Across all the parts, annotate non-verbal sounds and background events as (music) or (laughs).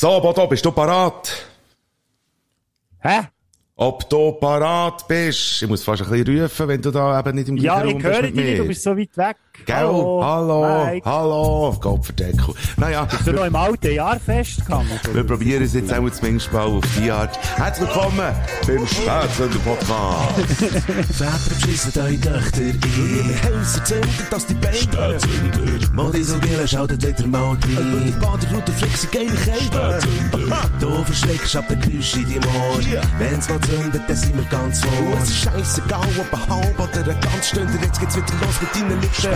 So, Bodo, bist du parat? Hä? Ob du parat bist? Ich muss fast ein bisschen rufen, wenn du da eben nicht im Ja, gleichen ich Raum bist höre mit dich nicht, mir. du bist so weit weg. Gell? Hallo, Hallo, Mike. hallo, Gottverdeckel. Naja, Bist du noch im alten Jahr festgegangen? wir probieren es jetzt auch zumindest mal auf die Art. Herzlich willkommen beim Spätsender Podcast. Väter beschissen eure Töchter ein. Häuser zünden, dass die Beine Modis und Gillen schaltet wieder mal rein. Die Baderroute fliegt sich geile Kälte. Du verschreckst ab den Geräusch in die Ohr. Wenn's mal zündet, dann sind wir ganz vor. Es ist scheissegal, ob ein halb oder ein ganz Stunde. Jetzt geht's wieder los mit deinen Liebsten.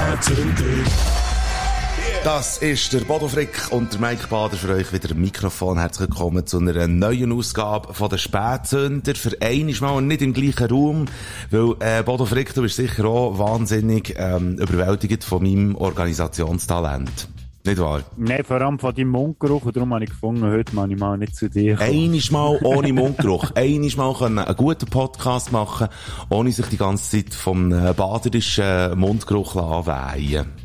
Das ist der Bodo Frick und der Mike Bader für euch wieder am Mikrofon. Herzlich willkommen zu einer neuen Ausgabe von den Spätsünder. Für einmal mal nicht im gleichen Raum, weil äh, Bodo Frick, du bist sicher auch wahnsinnig ähm, überwältigt von meinem Organisationstalent. Nicht wahr? Nein, vor allem von deinem Mundgeruch. Und darum habe ich gefunden, heute mal ich mal nicht zu dir. kommen. Einiges Mal ohne (laughs) Mundgeruch. Einiges Mal können einen guten Podcast machen, ohne sich die ganze Zeit vom äh, baderischen Mundgeruch anweihen.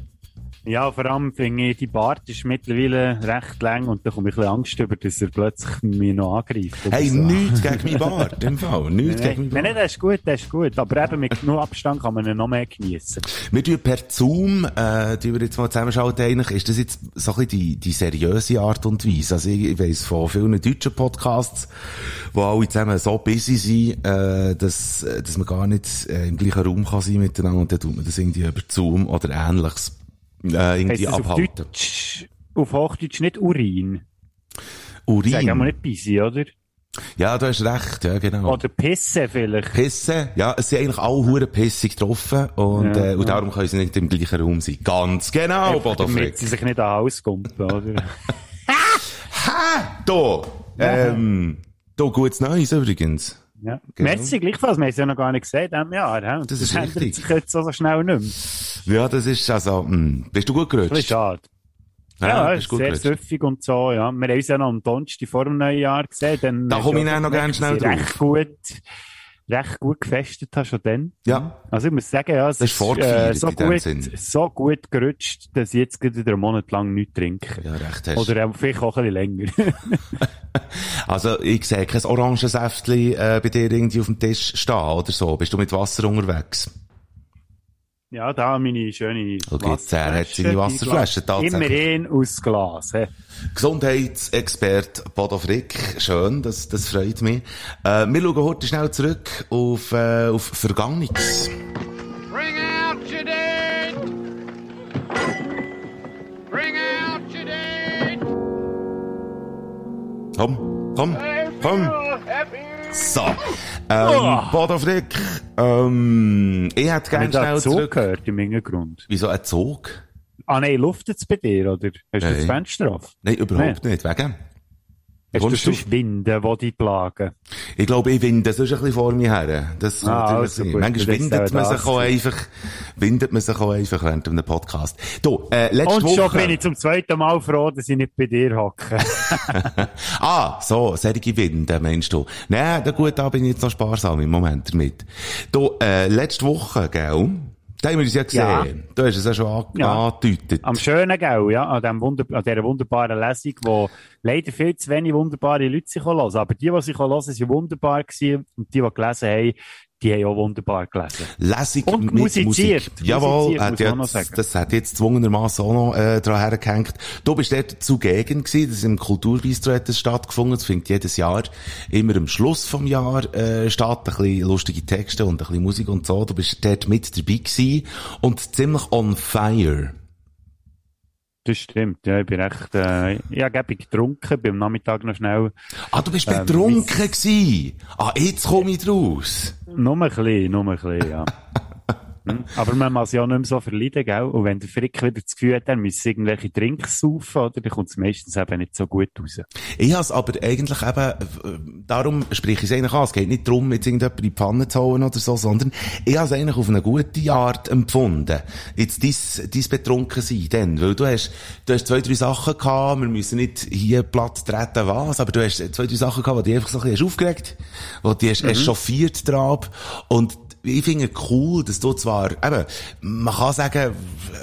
Ja, vor allem finde ich, die Bart ist mittlerweile recht lang und da komme ich ein bisschen Angst über, dass er plötzlich mich noch angreift. Hey, so. nichts gegen (laughs) meinen Bart, im Fall. Nichts gegen Nein, meinen nein, Bart. nein, das ist gut, das ist gut. Aber eben mit genug Abstand kann man ihn noch mehr geniessen. Wir tun per Zoom, äh, die wir jetzt mal zusammenschalten, eigentlich, ist das jetzt so ein bisschen die, die seriöse Art und Weise. Also ich, ich weiss von vielen deutschen Podcasts, wo alle zusammen so busy sind, äh, dass, äh, dass man gar nicht äh, im gleichen Raum kann sein miteinander und dann tut man das irgendwie über Zoom oder ähnliches äh, irgendwie das auf abhalten. Deutsch, auf Hochdeutsch nicht Urin? Urin. Sagen wir nicht busy, oder? Ja, du hast recht, ja, genau. Oder Pisse vielleicht. Pissen, ja, es sind eigentlich alle hure pissig getroffen und, Ja, äh, und ja. darum können sie nicht im gleichen Raum sein. Ganz genau, Bodo damit sie sich nicht an Haus kumpen, oder? (laughs) (laughs) Ha! Da! Ähm, da gutes Neues übrigens. Ja. Genau. Merci, gleichfalls. Wir haben es ja noch gar nicht gesehen in diesem Jahr. hä? Und Das ist (laughs) ändert richtig. sich jetzt so, so schnell nicht mehr. Ja, das ist also, mh. bist du gut Das ist gerutscht? schade. Ja, bist gut sehr gerutscht. süffig und so, ja. Wir haben uns ja noch am Donnerstag vor dem neuen Jahr gesehen. Dann Da komme ich dann noch ganz schnell ich Recht gut, recht gut gefestet hast schon dann. Ja. Also ich muss sagen, ja, es Das ist vorgefeiert so gut, so gut gerutscht, dass ich jetzt wieder einen Monat lang nichts trinke. Ja, recht hast. Oder vielleicht auch ein bisschen länger. (laughs) Also, ich sehe kein Orangensäftchen äh, bei dir irgendwie auf dem Tisch stehen oder so. Bist du mit Wasser unterwegs? Ja, da meine schöne Okay, er hat seine Wasserflasche, tatsächlich. Immerhin aus Glas. He. Gesundheitsexperte Bodo Frick. Schön, das, das freut mich. Äh, wir schauen heute schnell zurück auf, äh, auf Vergangenes. Bring out your dead! Bring out your dead! Komm, komm, komm. Happy! So. Ähm, Bodo Frick, ähm, ich hätte gerne schnell Zug zurück. gehört im Hintergrund? Wieso ein Zug? Ah nein, luftet es bei dir, oder? Hast du das Fenster auf? Nein, überhaupt nicht. Wegen? Hast du Kommst du? sonst Winde, die dich plagen? Ich glaube, ich winde sonst ein bisschen vor mir her. Das Ah, also gut, Manchmal windet man sich auch einfach, windet man sich auch einfach während einem Podcast. Du, äh, letzte Und schon Woche. bin ich zum zweiten Mal froh, dass ich nicht bei dir hocke. (laughs) (laughs) Ah, so, solche Winde, meinst du? Nein, na gut, da bin ich jetzt noch sparsam im Moment damit. Du, äh, letzte Woche, gell? Da haben wir uns ja gesehen. Du hast es ja schon an Ja. angedeutet. Am schönen Gau, ja, an, dem Wunder an dieser wunderbaren Lesung, wo leider viel zu wenig wunderbare Leute sich hören. Aber die, die sich hören, sind wunderbar gewesen. Und die, die gelesen haben, die haben auch wunderbar gelesen. Lesung Und mit musiziert. Musik. Jawohl, Musiziert, hat muss jetzt, das hat jetzt zwungenermassen auch noch äh, dran hergehängt. Du bist dort zugegen gewesen, das ist im Kulturbistro hat das stattgefunden, das findet jedes Jahr immer am Schluss vom Jahr äh, statt, ein bisschen lustige Texte und ein bisschen Musik und so. Du bist dort mit dabei gewesen und ziemlich on fire. Das stimmt, ja, ich bin recht, äh, ich habe ich getrunken, bin am Nachmittag noch schnell, Ah, du bist Ähm, betrunken gewesen. Ah, jetzt komme ich draus. nur ein bisschen, nur ein bisschen, ja. (laughs) Aber man muss ja auch nicht mehr so verleiden, gell? Und wenn der Frick wieder das Gefühl hat, er müsse irgendwelche Drinks saufen, oder? Dann kommt es meistens eben nicht so gut raus. Ich has aber eigentlich eben, äh, darum spreche ich es eigentlich an. Es geht nicht darum, jetzt irgendjemand in die Pfanne zu hauen oder so, sondern ich has eigentlich auf eine gute Art empfunden. Jetzt dies, dies betrunken sein, denn, weil du hast, du hast zwei, drei Sachen gehabt, wir müssen nicht hier platt treten, was, aber du hast zwei, drei Sachen gehabt, die dich einfach so ein bisschen hast aufgeregt, wo die hast echauffiert drauf und ich finde cool, dass du zwar, eben, man kann sagen,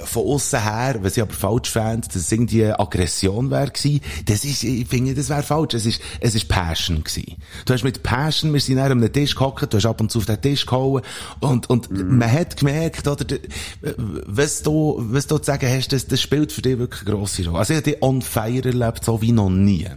von außen her, was ich aber falsch fände, dass es irgendwie Aggression wäre gewesen, das ist, ich finde, das wäre falsch. Es ist, es ist Passion gewesen. Du hast mit Passion, wir sind an einem Tisch gehockt, du hast ab und zu auf den Tisch gehauen und, und man hat gemerkt, oder, was du, was du zu sagen hast, das, das spielt für dich wirklich eine grosse Rolle. Also ich habe dich on fire erlebt, so wie noch nie.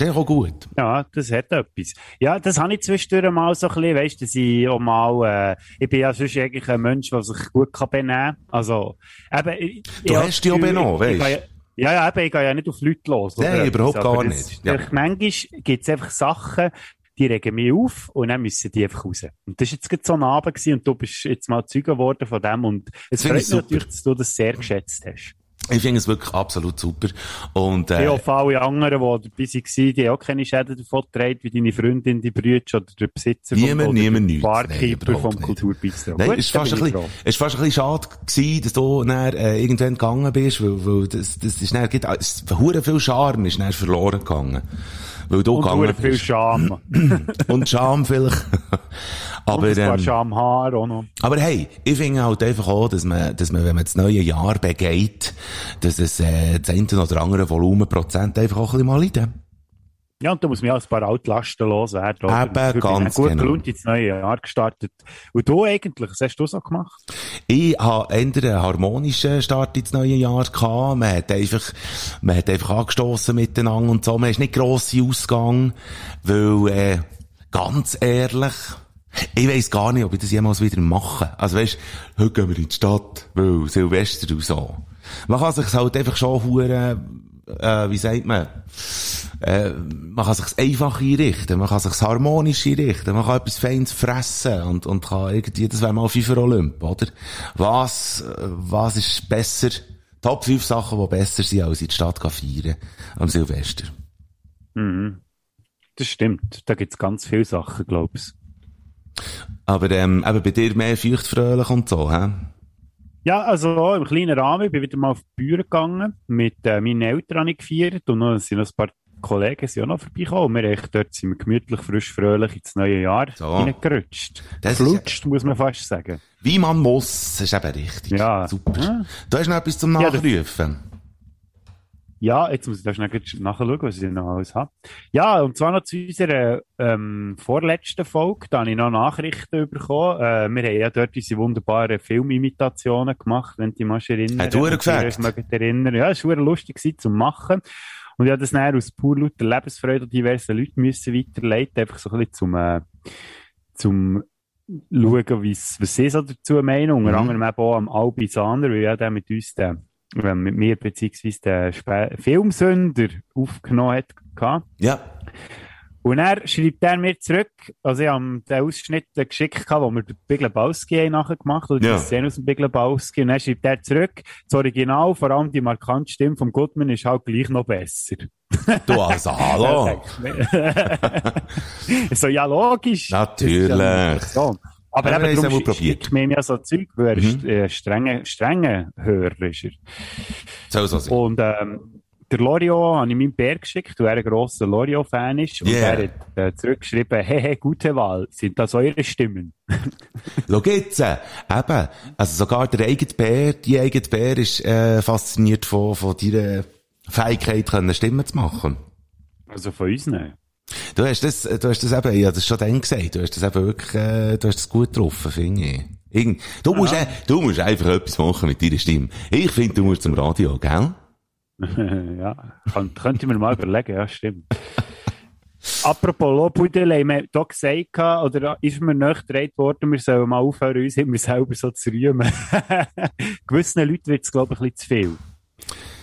Ist auch gut. Ja, das hat etwas. Ja, das habe ich zwischendurch mal so ein bisschen, weißt du, dass ich auch mal, äh, ich bin ja sonst eigentlich ein Mensch, der sich gut kann benehmen kann. Also, eben, ich, Du habe hast dich auch benommen, weisst gehe Ja, ja, eben, ich gehe ja nicht auf Leute los. Nein, überhaupt aber gar nicht. Ja. einfach- Manchmal gibt es einfach Sachen, die regen mich auf und dann müssen die einfach raus. Und das war jetzt so ein Abend gewesen und du bist jetzt mal Zeuge geworden von dem und es freut ich mich natürlich, dass du das sehr geschätzt hast. Ich finde es wirklich absolut super. Und, äh, auch alle anderen, die dabei waren, die haben auch keine Schäden davon getragen, wie deine Freundin, die Brüder oder der Besitzer Niemand, vom, niemand der. Nein, Barkeeper überhaupt vom. Kulturbistro. Nein, Gut, es ist fast ein bisschen, es ist fast ein bisschen schade gewesen, dass du dann, äh, irgendwann gegangen bist, weil, weil das, das ist dann, gibt, es, viel Charme ist dann verloren gegangen. Weil du Und gegangen viel. Scham. (clears throat) Und Charme vielleicht. Aber, Und ein paar ähm, Schamhaare auch noch. aber hey, ich finde halt einfach auch, dass man, dass man, wenn man das neue Jahr begeht, dass es, äh, das eine oder andere Volumenprozent einfach auch ein bisschen mal leiden. Ja, und da muss man ja ein paar Altlasten loswerden. oder? Eben, bin ganz gut genau. gelaunt ins neue Jahr gestartet. Und du eigentlich, was hast du so gemacht? Ich habe eher einen harmonischen Start ins neue Jahr gehabt. Man hat einfach, man hat einfach angestossen miteinander und so. Man ist nicht grosse Ausgang, weil, äh, ganz ehrlich, ich weiss gar nicht, ob ich das jemals wieder mache. Also weisst, heute gehen wir in die Stadt, weil Silvester und so. Man kann sich halt einfach schon hure, äh, wie sagt man, äh, man kann sich's einfach einrichten, man kann sich's harmonisch einrichten, man kann etwas Feines fressen und, und kann irgendwie, das wäre mal FIFA Olymp, oder? Was, was ist besser? Top 5 Sachen, die besser sind, als in die Stadt gehen feiern am Silvester. Mhm. Das stimmt. Da gibt's ganz viele Sachen, glaubst Aber, ähm, eben bei dir mehr feuchtfröhlich und so, hä? Ja, also im kleinen Rahmen. Ich bin wieder mal auf die Bühne gegangen. Mit äh, meinen Eltern habe ich gefeiert. Und noch, es sind noch ein paar Kollegen sind auch noch vorbeigekommen. Wir echt, dort sind wir gemütlich, frisch, fröhlich ins neue Jahr So. reingerutscht. Das Flutscht, muss man fast sagen. Wie man muss, ist eben richtig. Ja. Super. Ja. Du hast noch etwas zum Nachrufen. Ja, jetzt muss ich da schnell nachschauen, was ich noch alles habe. Ja, und zwar noch zu unserer ähm, vorletzten Folge. Da habe ich noch Nachrichten bekommen. Äh, wir haben ja dort diese wunderbaren Filmimitationen gemacht, wenn du dich mal erinnern. Hat euch mögt erinnern. Ja, es war lustig gewesen, zum Machen. Und ich habe das dann aus pur lauter Lebensfreude an diversen Leuten müssen weiterleiten, einfach so ein bisschen zum, äh, zum schauen, was sie so dazu meinen. Unter Mhm. anderem eben auch am Albi Sander, weil ja der mit uns den, mit mir beziehungsweise den Spe Filmsünder aufgenommen hat. Ja. Und er schreibt er mir zurück, also ich habe den Ausschnitt geschickt, wo wir den Big Lebowski haben nachher gemacht oder Ja. die Szene aus dem Big Lebowski. Und dann schreibt er zurück, das Original, vor allem die markante Stimme von Goodman ist halt gleich noch besser. Du also, hallo. (laughs) (laughs) so, ja, logisch. Natürlich. Ja. Aber haben eben, darum schickt mir ja so Zeug, weil er Mhm. äh, strenge, strenge Hörer ist er. Soll so sein. Und ähm, der Lorio habe ich meinem Bär geschickt, weil er ein grosser Lorio-Fan ist. Und Yeah. er hat äh, zurückgeschrieben, hey, hey, gute Wahl, sind das eure Stimmen? (laughs) Schau jetzt, äh, eben, also sogar der eigene Bär, die eigene Bär ist äh, fasziniert von, von deiner Fähigkeit, können Stimmen zu machen. Also von uns nicht. Du hast das, du hast das eben, ich hab das schon dann gesagt, du hast das eben wirklich, äh, du hast das gut getroffen, finde ich. Irgend, du musst, äh, du musst einfach etwas machen mit deiner Stimme. Ich finde, du musst zum Radio, gell? (laughs) ja, kann, könnte mir mal überlegen, ja, stimmt. Apropos Lobhudel, haben wir hier gesagt, oder ist mir nachgedreht worden, wir sollen mal aufhören, uns immer selber so zu rühmen. (laughs) Gewissen Leuten wird es, glaube ich, ein bisschen zu viel.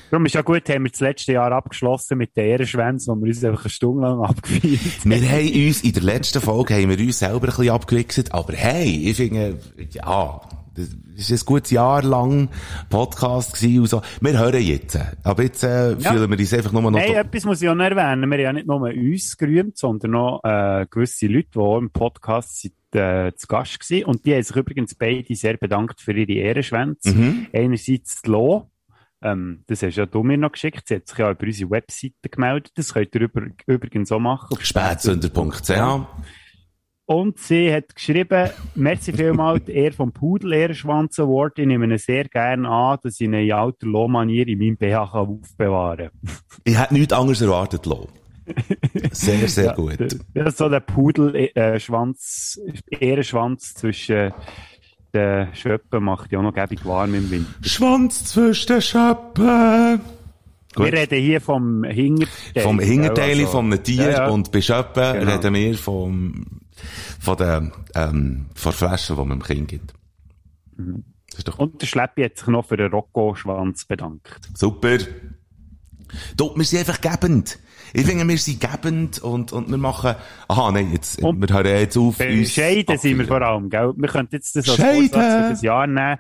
Darum ist ja gut, haben wir das letzte Jahr abgeschlossen mit den Ehrenschwänzen, wo wir uns einfach eine Stunde lang abgefeiert Wir haben uns, in der letzten Folge haben wir uns selber ein bisschen abgewichst, aber hey, ich finde, ja, das ist ein gutes Jahr lang Podcast gewesen und so. Wir hören jetzt. Aber jetzt, äh, Ja. fühlen wir uns einfach nur noch Nein, etwas muss ich auch noch erwähnen. Wir haben ja nicht nur uns gerühmt, sondern noch äh, gewisse Leute, die auch im Podcast sind, äh, zu Gast waren. Und die haben sich übrigens beide sehr bedankt für ihre Ehrenschwänze. Mhm. Einerseits Lo, ähm, das hast ja du mir noch geschickt. Sie hat sich ja über unsere Webseite gemeldet. Das könnt ihr über, übrigens auch machen. Spätsünder.ch. Und sie hat geschrieben, merci vielmals, er vom Pudel Ehrenschwanz Award. Ich nehme ihn sehr gerne an, dass ich ihn in alter Lohmanier in meinem BH kann aufbewahren Ich hätte nichts anderes erwartet, Lo. Sehr, (laughs) sehr gut. Ja, so der Pudel äh, zwischen den Schöppen macht ja auch noch gäbig warm im Winter. Schwanz zwischen den Schöppen. Gut. Wir reden hier vom Hinterteil. Vom Hinterteil Also- von einem Tier Ja, ja. und bei Schöppen Genau. reden wir vom, von der, ähm, von der Flasche, die man dem Kind gibt. Das ist doch Und der Schleppi hat sich noch für den Rocco-Schwanz bedankt. super. Du, wir sind einfach gebend. Ich finde, wir sind gebend und, und wir machen, aha, nein, jetzt, Und wir hören jetzt auf, Bescheiden sind wir vor allem, gell? Wir könnten jetzt das als. Vorsatz für das Jahr nehmen.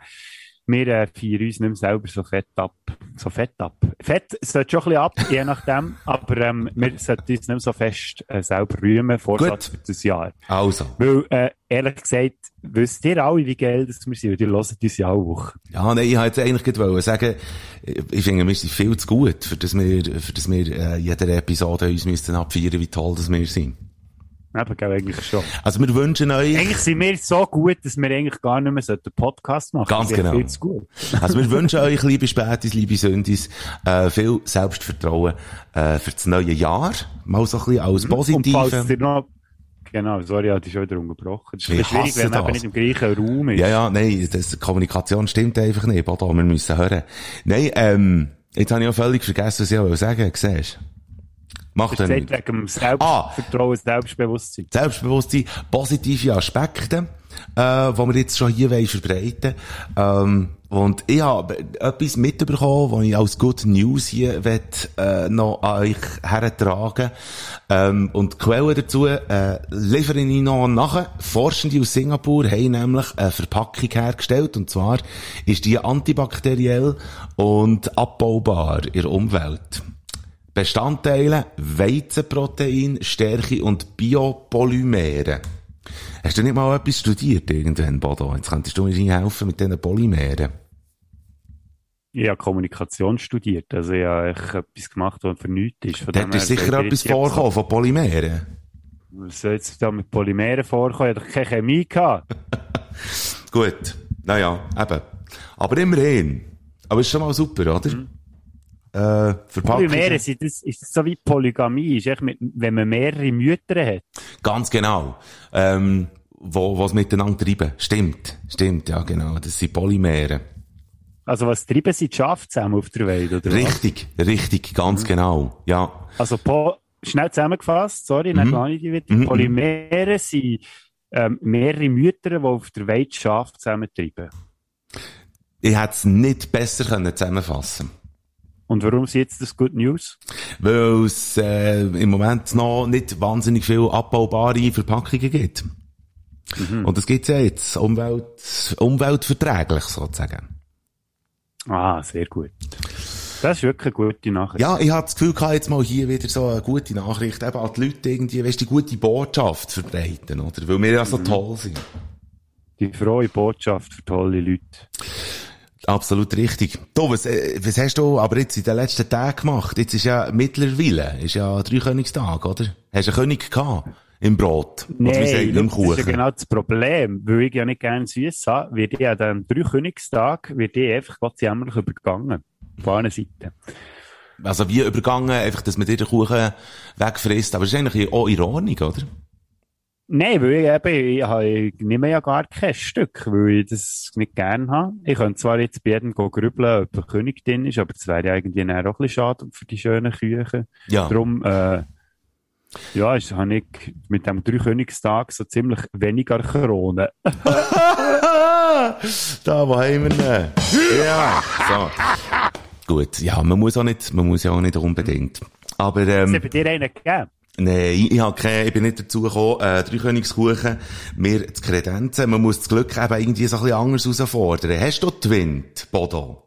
Wir äh, feiern uns nicht mehr selber so fett ab. So fett ab. Fett sollte schon ein bisschen ab, je (laughs) nachdem. Aber ähm, wir sollten uns nicht mehr so fest äh, selber rühmen, Vorsatz Gut. für das Jahr. Also, Weil, äh, ehrlich gesagt, wisst ihr alle, wie geil das wir sind? Und ihr hört uns ja auch. Woche. Ja, nein, ich wollte eigentlich gerade sagen, ich finde, wir sind viel zu gut, für das wir, für das wir äh, jeder Episode uns müssten abfeiern, wie toll das wir sind. Eben, gell, eigentlich schon. Also wir wünschen euch, Eigentlich sind wir so gut, dass wir eigentlich gar nicht mehr einen Podcast machen Ganz genau. Viel zu gut. (laughs) also wir wünschen euch, liebe Spätis, liebe Sündis, äh, viel Selbstvertrauen äh, für das neue Jahr. Mal so ein bisschen als Und falls Positive. ihr noch, genau, sorry, hatte dich schon wieder unterbrochen. Es ist Ich bisschen schwierig, wenn man eben das. nicht im gleichen Raum ist. Ja, ja, nein, das, die Kommunikation stimmt einfach nicht, Bodo, wir müssen hören. Nein, ähm, jetzt habe ich auch völlig vergessen, was ich auch sagen wollte, siehst du? Macht Das ist nichts. wegen Selbstvertrauen, Selbstbewusstsein. Selbstbewusstsein, positive Aspekte, äh, die wir jetzt schon hier verbreiten ähm, Und ich habe etwas mitbekommen, was ich als Good News hier will, äh, noch an euch hertragen ähm, Und die Quellen dazu äh, liefere ich noch nachher. Forschende aus Singapur haben nämlich eine Verpackung hergestellt, und zwar ist die antibakteriell und abbaubar in der Umwelt. Bestandteile Weizenprotein, Stärke und Biopolymere. Hast du nicht mal etwas studiert irgendwann, Bodo? Jetzt könntest du mir helfen mit diesen Polymeren. Ich habe Kommunikation studiert, also ich habe etwas gemacht, was für nichts ist. Von Da her sicher etwas vorkommen von Polymeren. Was soll jetzt da mit Polymeren vorkommen? Ich habe doch keine Chemie gehabt. (laughs) Gut. Naja, eben. Aber immerhin. Aber ist schon mal super, oder? Äh. Polymere sind das, ist das so wie Polygamie, ist echt mit, wenn man mehrere Mütter hat. Ganz genau. Ähm, wo, was miteinander treiben. Stimmt. Stimmt, ja, genau. Das sind Polymere. Also was treiben sie die Schafe zusammen auf der Welt, oder was? Richtig, richtig, ganz genau. Ja. Also po schnell zusammengefasst, sorry, Mhm. nicht gar nicht wieder. Mhm, Polymere sind ähm, mehrere Mütter, die auf der Welt Schafe zusammentreiben. Ich hätte es nicht besser können zusammenfassen Und warum sind jetzt das Good News? Weil es äh, im Moment noch nicht wahnsinnig viel abbaubare Verpackungen gibt. Und das gibt's ja jetzt. Umwelt, umweltverträglich sozusagen. Ah, sehr gut. Das ist wirklich eine gute Nachricht. Ja, ich hatte das Gefühl, gehabt, jetzt mal hier wieder so eine gute Nachricht eben an die Leute irgendwie, weißt du, die gute Botschaft verbreiten, oder? Weil wir ja so toll sind. Die frohe Botschaft für tolle Leute. Absolut richtig. Du, was, äh, was hast du aber jetzt in den letzten Tagen gemacht? Jetzt ist ja mittlerweile, ist ja Dreikönigstag, oder? Hast du einen König gehabt? Im Brot? Oder wie sagt im das ist ja Kuchen? genau das Problem. Weil ich ja nicht gerne süß habe, wird ich an dem Dreikönigstag, wird ich einfach Gott jämmerlich übergangen. Von einer Seite. Also wie übergangen, einfach, dass man dir den Kuchen wegfrisst. Aber das ist eigentlich auch Ordnung, oder? Nein, weil ich eben, ich, habe, ich nehme ja gar kein Stück, weil ich das nicht gern habe. Ich könnte zwar jetzt bei jedem grübeln, ob ein König drin ist, aber das wäre ja irgendwie auch ein bisschen schade für die schönen Küchen. Ja. Darum, äh, ja, ist, habe ich mit dem Dreikönigstag so ziemlich weniger Krone. (laughs) da, wo haben wir ihn? Ja. So. Gut, ja, man muss auch nicht, man muss ja auch nicht unbedingt. Aber, Es ähm, hat bei dir einen gegeben. Nein, ich, ich, hab keine, ich bin nicht dazu gekommen, äh, Dreikönigskuchen mir zu kredenzen. Man muss das Glück eben irgendwie so ein bisschen anders herausfordern. Hast du Twint, Bodo?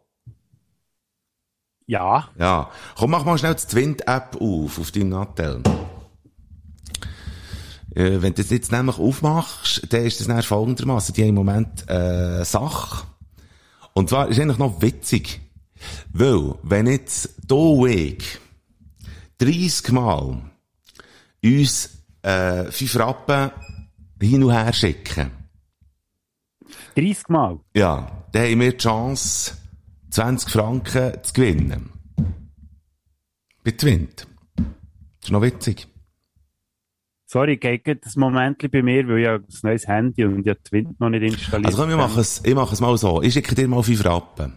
Ja. Ja. Komm, mach mal schnell die Twint-App auf, auf deinem Nattel. Äh, wenn du das jetzt nämlich aufmachst, dann ist das dann folgendermaßen. Die haben im Moment, äh, Sache. Und zwar ist eigentlich noch witzig. Weil, wenn jetzt du und ich 30 Mal uns, äh, 5 Rappen hin und her schicken, 30 Mal. ja, dann haben wir die Chance, 20 Franken zu gewinnen. Bei Twint. Das ist noch witzig. Sorry, geht das Moment bei mir, weil ich habe ein neues Handy und ich Twint noch nicht installiert. Also komm, wir machen es, ich mache es mal so. Ich schicke dir mal 5 Rappen.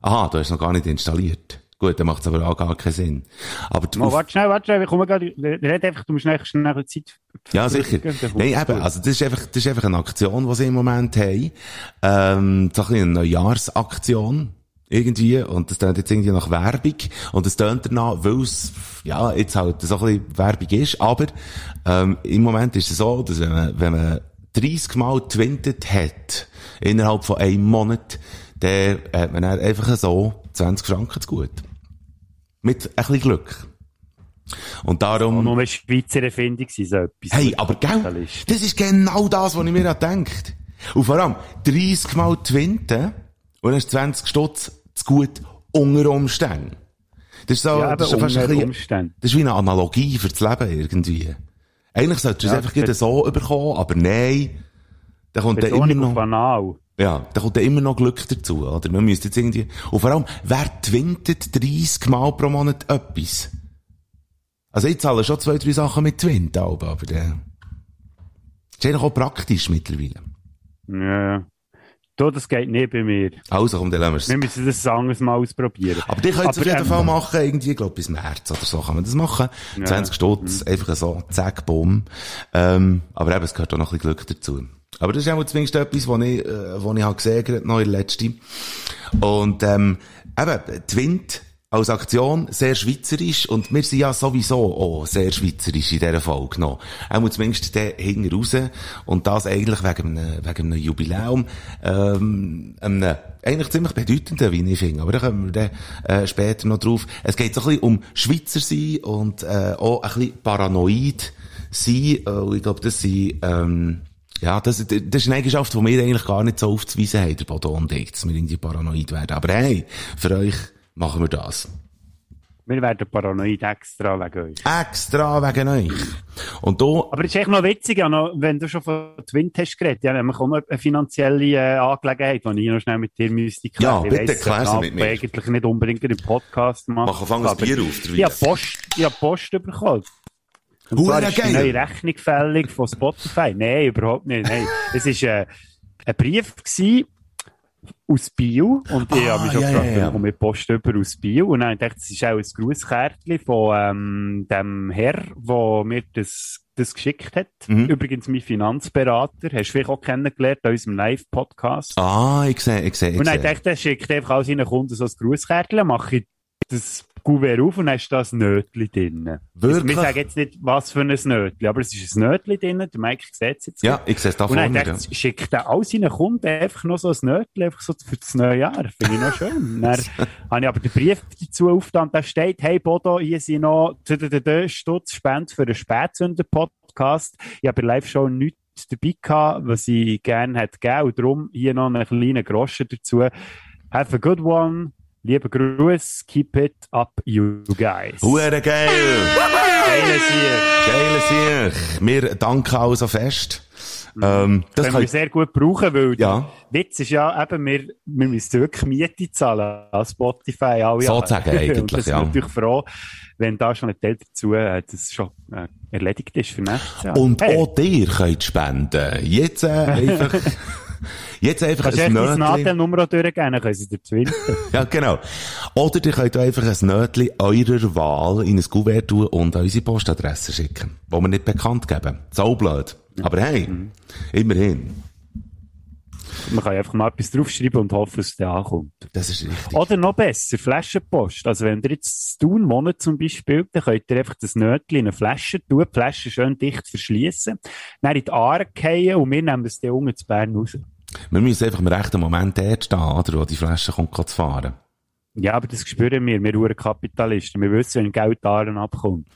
Aha, du hast noch gar nicht installiert. Gut, dann macht es aber auch gar keinen Sinn. Aber die Oh, warte schnell, warte schnell, ich komme gerade, red einfach, du musst schnell, schnell Zeit. Ja, sicher. Nein, eben, also das ist einfach, das ist einfach eine Aktion, die sie im Moment haben. Ähm, so ein eine Neujahrsaktion. Irgendwie. Und das tönt jetzt irgendwie nach Werbung. Und es tönt danach, weil es, ja, jetzt halt so ein bisschen Werbung ist. Aber, ähm, im Moment ist es so, dass wenn man, wenn man 30 Mal twintet hat, innerhalb von einem Monat, dann hat man dann einfach so 20 Franken zu gut. Mit ein bisschen Glück. Und darum... Und nur eine Schweizer Erfindung sein, so etwas. Hey, aber gell, das ist genau das, was ich mir denkt. Und vor allem 30 Mal twinten und hast du 20 Stutz zu gut unter Umständen. Das ist so, Ja, das ist fast ein bisschen, das ist wie eine Analogie für das Leben irgendwie. Eigentlich solltest du es Ja, einfach so überkommen, aber nein, da kommt dann immer noch, banal. Ja, da kommt dann immer noch Glück dazu, oder? Man müsste jetzt irgendwie, und vor allem, wer twintet 30 Mal pro Monat etwas? Also ich zahle schon zwei, drei Sachen mit Twint, aber, aber der, ist eigentlich auch praktisch mittlerweile. Ja, ja. Du, das geht nicht bei mir. Also, komm, dann lassen wir's. Wir müssen das anderes mal ausprobieren. Aber die könnt es auf jeden ähm, Fall machen, irgendwie, glaub, bis März oder so kann man das machen. 20 Stutz, einfach so, zack, bumm. Ähm, aber eben, es gehört auch noch ein bisschen Glück dazu. Aber das ist auch zumindest etwas, was ich, äh, was ich habe gesehen habe, noch letzten. Und, ähm, eben, Twint als Aktion sehr schweizerisch und wir sind ja sowieso auch sehr schweizerisch in dieser Folge noch. Auch zumindest der hinten raus und das eigentlich wegen einem, wegen einem Jubiläum, ähm, einem eigentlich ziemlich bedeutenden, wie ich finde. Aber da kommen wir dann äh, später noch drauf. Es geht so ein bisschen um Schweizer sein und äh, auch ein bisschen paranoid sein. Ich glaube, das sind, ähm, ja, das, das ist eine Eigenschaft, die wir eigentlich gar nicht so aufzuweisen haben, der Bodo und ich, dass wir irgendwie paranoid werden. Aber hey, für euch machen wir das. Wir werden paranoid extra wegen euch. Extra wegen euch. Und da, Aber es ist echt noch witzig, ja, noch, wenn du schon von Twint hast geredet, ja, nämlich auch noch eine finanzielle äh, Angelegenheit, die ich noch schnell mit dir müsste Ja, Ich bitte, klär sie mit mir. eigentlich nicht unbedingt im Podcast machen. Machen, fang ein Bier auf, der Ich habe Weiss. Post, hab Post bekommen. Und Hure ist die neue Rechnung fällig von Spotify. Nein, überhaupt nicht. Nein. Es war äh, ein Brief gewesen aus Bio. Und ich Ah, habe mich schon ja, gefragt, ja. komme ich Post über aus Bio. Und dann dachte ich, es ist auch ein Grußkärtchen von ähm, dem Herr, der mir das, das geschickt hat. Mhm. Übrigens mein Finanzberater. Hast du vielleicht auch kennengelernt an unserem Live-Podcast. ah, ich sehe, ich sehe, ich Und dann sehe. dachte ich, er schickt einfach all seinen Kunden so ein Grußkärtchen, mache ich das Kuvert auf und dann ist da ein Nötchen drin. Wirklich? Wir sagen jetzt nicht, was für ein Nötli, aber es ist ein Nötli drin, der Mike sieht es jetzt. Ja, ich sehe es da Und dann vorne. ich, schickt er all seinen Kunden einfach noch so ein Nötli, einfach so für das neue Jahr. Finde ich noch schön. (laughs) dann habe ich aber den Brief dazu aufgetan, da steht, hey Bodo, hier sind noch Stutz Spende für einen Spätsünder-Podcast. Ich habe bei Live-Show nichts dabei gehabt, was ich gerne hätte gegeben. Und darum hier noch einen kleinen Groschen dazu. Have a good one. Liebe Gruß. Keep it up, you guys. Hure geil! Geiles hier. Geile Sieg! Wir danken also fest. Ähm, das können kann wir sehr gut brauchen, weil Ja. der Witz ist ja eben, wir, wir müssen wirklich Miete zahlen an Spotify alle. Sozusagen eigentlich, (laughs) Und das ja. natürlich froh, wenn da schon ein Teil dazu äh, das schon äh, erledigt ist für nächstes Jahr. Und hey, auch dir könnt spenden. Jetzt äh, einfach, (laughs) (laughs) jetzt einfach kannst du ein Nötchen. Nadelnummer auch durchgehen, dann können sie dir zwingen. (laughs) Ja, genau. Oder ihr könnt einfach ein Nötchen eurer Wahl in ein Kuvert tun und an unsere Postadresse schicken, wo wir nicht bekannt geben. So blöd. Aber hey, Mhm. immerhin. Man kann einfach mal etwas draufschreiben und hoffen, dass es dann ankommt. Das ist richtig. Oder noch besser, Flaschenpost. Also wenn ihr jetzt tun wohnt zum Beispiel, dann könnt ihr einfach das Nötchen in eine Flasche tun, die Flasche schön dicht verschließen, dann in die Aare fallen und wir nehmen es dann unten zu Bern raus. Wir müssen einfach im rechten Moment dort stehen, oder, wo die Flasche kommt, zu fahren. Ja, aber das spüren wir, wir Uhren Kapitalisten. Wir wissen, wenn Geld Aaren abkommt.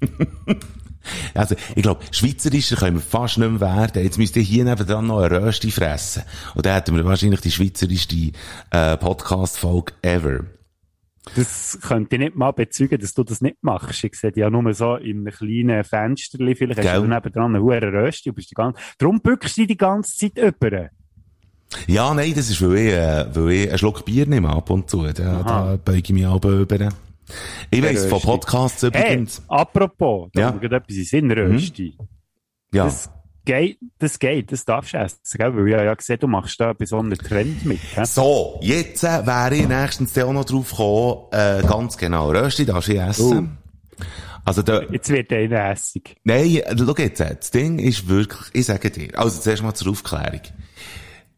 (laughs) (laughs) Also, ich glaube, Schweizerischer können wir fast nicht mehr werden. Jetzt müsst ihr hier nebenan noch eine Rösti fressen. Und dann hätten wir wahrscheinlich die schweizerischste äh, Podcast-Folge ever. Das könnte ich nicht mal bezeugen, dass du das nicht machst. Ich sehe dich ja nur so in einem kleinen Fenster, vielleicht hast Gell? du nebendran eine hohe Röste, du bist die ganze, darum bückst du die ganze Zeit über. Ja, nein, das ist, weil ich, äh, weil ich einen Schluck Bier nehme ab und zu. Da, da beuge ich mich auch über. Ich weiss von. Podcasts Hey, übrigens. apropos, da Ja. kommt etwas in Sinn, Rösti. ja. Das geht, das geht, das darfst du essen, gell? Weil ich habe ja gesehen, du machst da bei so einem Trend mit, hä? So, jetzt äh, wäre ich nächstens auch noch drauf gekommen, äh, ganz genau, Rösti darfst du essen. Also da, Jetzt wird einer hässig. nein, äh, schau jetzt, äh, das Ding ist wirklich, ich sage dir, also zuerst mal zur Aufklärung.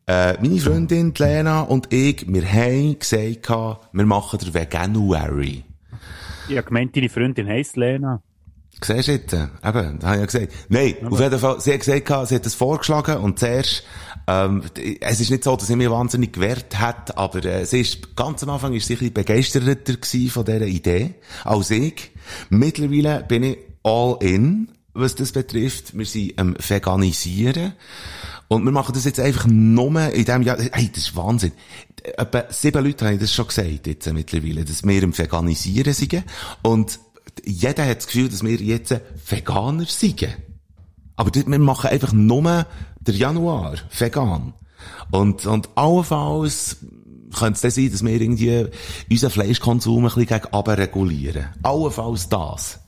Äh, meine Freundin, Lena und ich, wir haben gesagt, wir machen den Veganuary. Ich habe gemeint, deine Freundin heisst Lena. Siehst du jetzt? Eben, da habe ich ja gesagt. Nein, auf jeden Fall, sie hat gesagt, sie hat das vorgeschlagen und zuerst, ähm, es ist nicht so, dass sie mich wahnsinnig gewehrt hat, aber äh, sie ist, ganz am Anfang ist sie ein bisschen begeisterter von dieser Idee als ich. Mittlerweile bin ich all in, was das betrifft. Wir sind am Veganisieren. Und wir machen das jetzt einfach nur in dem Jahr, hey, das ist Wahnsinn. Etwa sieben Leute haben das schon gesagt, jetzt mittlerweile, dass wir im Veganisieren sind. Und jeder hat das Gefühl, dass wir jetzt Veganer sind. Aber wir machen einfach nur der Januar vegan. Und, und allenfalls könnte es dann sein, dass wir irgendwie unseren Fleischkonsum ein bisschen gegen regulieren. Allenfalls das.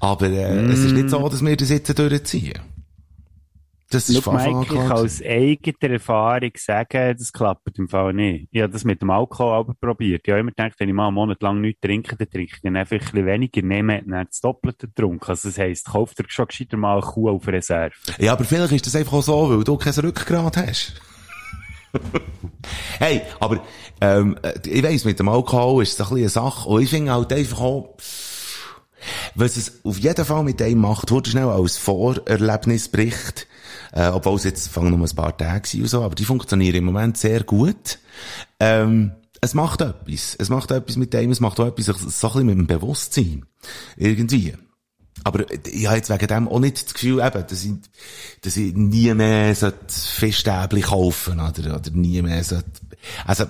Aber äh, es ist nicht so, dass wir das jetzt durchziehen. Das ist Schau, Mike, ich kann aus eigener Erfahrung sagen, das klappt im Fall nicht. Ich habe das mit dem Alkohol aber probiert. Ich habe immer gedacht, wenn ich mal einen Monat lang nichts trinke, dann trinke ich dann einfach ein bisschen weniger, nehme dann das Doppelte getrunken. Also das heisst, kauf dir schon gescheiter mal eine Kuh auf Reserve. Ja, aber vielleicht ist das einfach auch so, weil du kein Rückgrat hast. (laughs) hey, aber ähm, äh, ich weiss, mit dem Alkohol ist es ein eine Sache. Und ich finde halt einfach auch, was es auf jeden Fall mit einem macht, wurde schnell als Vorerlebnisbericht, äh, obwohl es jetzt fangen nur ein paar Tage sind und so, aber die funktionieren im Moment sehr gut. Ähm, es macht etwas. Es macht etwas mit dem, es macht auch etwas so ein bisschen mit dem Bewusstsein. Irgendwie. Aber ich habe jetzt wegen dem auch nicht das Gefühl, eben, dass ich, dass ich nie mehr Fischstäbchen kaufen oder, oder nie mehr sollte, also,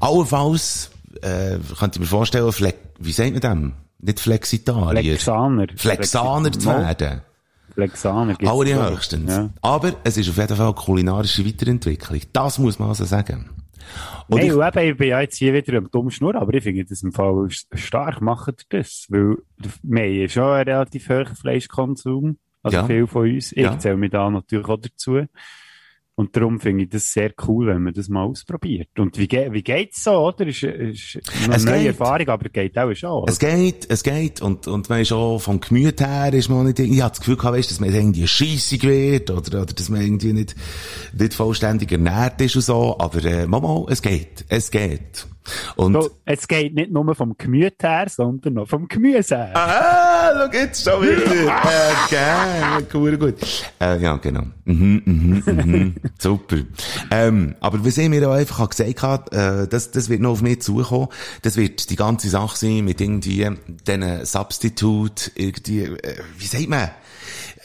allenfalls, äh, könnte ich mir vorstellen, Fle wie sagt man dem? Nicht Flexitarier. Flexaner. Flexaner zu werden. Flexaner gibt's, Allerhöchstens. Ja. Aber es ist auf jeden Fall eine kulinarische Weiterentwicklung. Das muss man also sagen. Und Hey, ich, und eben, ich bin ja jetzt hier wieder am dummen Schnurren, aber ich finde das im Fall stark machen das, weil wir haben schon einen relativ hohen Fleischkonsum, also Ja. viel von uns. Ich Ja. zähle mich da natürlich auch dazu. Und darum finde ich das sehr cool, wenn man das mal ausprobiert. Und wie, ge wie geht's so, oder? Ist, ist eine Es neue geht. Erfahrung, aber geht auch schon. oder? es geht, es geht. Und, und man ist auch vom Gemüt her, ist man nicht, ich habe das Gefühl gehabt, weißt, dass man irgendwie scheissig wird, oder, oder, dass man irgendwie nicht, nicht vollständig ernährt ist und so. Aber, äh, Mama, es geht. Es geht. Und, So, es geht nicht nur vom Gemüt her, sondern noch vom Gemüse her. Ah, jetzt schon wieder. äh, geil, cool, gut. Äh, ja, genau. Mhm, mhm, mhm. (laughs) Super. Ähm, aber was ich mir auch einfach gesagt habe, äh, das, das wird noch auf mich zukommen. Das wird die ganze Sache sein mit irgendwie diesen Substitute, irgendwie, äh, wie sagt man? Äh, Einfach de- de-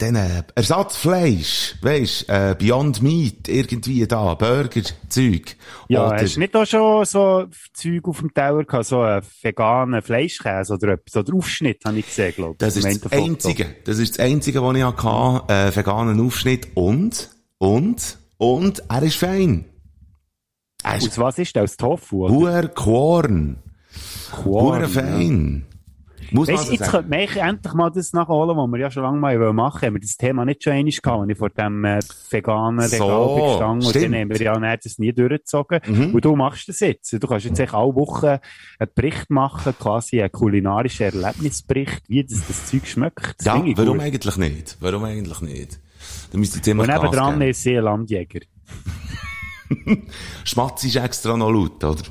diesen Ersatzfleisch, weisst, äh, Beyond Meat, irgendwie da, Burger, Zeug. Ja, Oder- hast du nicht auch schon so Zeug auf dem Teller gehabt, so einen veganen Fleischkäse oder etwas, oder Aufschnitt, habe ich gesehen, glaube ich. Das ist das Foto. Einzige. Das ist das Einzige, was ich hatte, äh, veganen Aufschnitt und, und, und, er ist fein. Er ist Aus was ist der? Aus Tofu? Huer Korn. Korn, fein. Muss Weißt, also jetzt sagen. könnte man endlich mal das nachholen, was wir ja schon lange mal machen wollen. Haben wir das Thema nicht schon einmal gehabt, als ich vor dem äh, veganen So, Regal bin gestanden und dann haben wir ja nicht das nie durchgezogen. Und du machst das jetzt. Du kannst jetzt echt alle Wochen einen Bericht machen, quasi einen kulinarischen Erlebnisbericht, wie das, das Zeug schmeckt. Das Ja, warum gut. eigentlich nicht? Warum eigentlich nicht? Da müsste ich Und nebendran geben. ist sie ein Landjäger. (laughs) Schmatz ist extra noch laut, oder?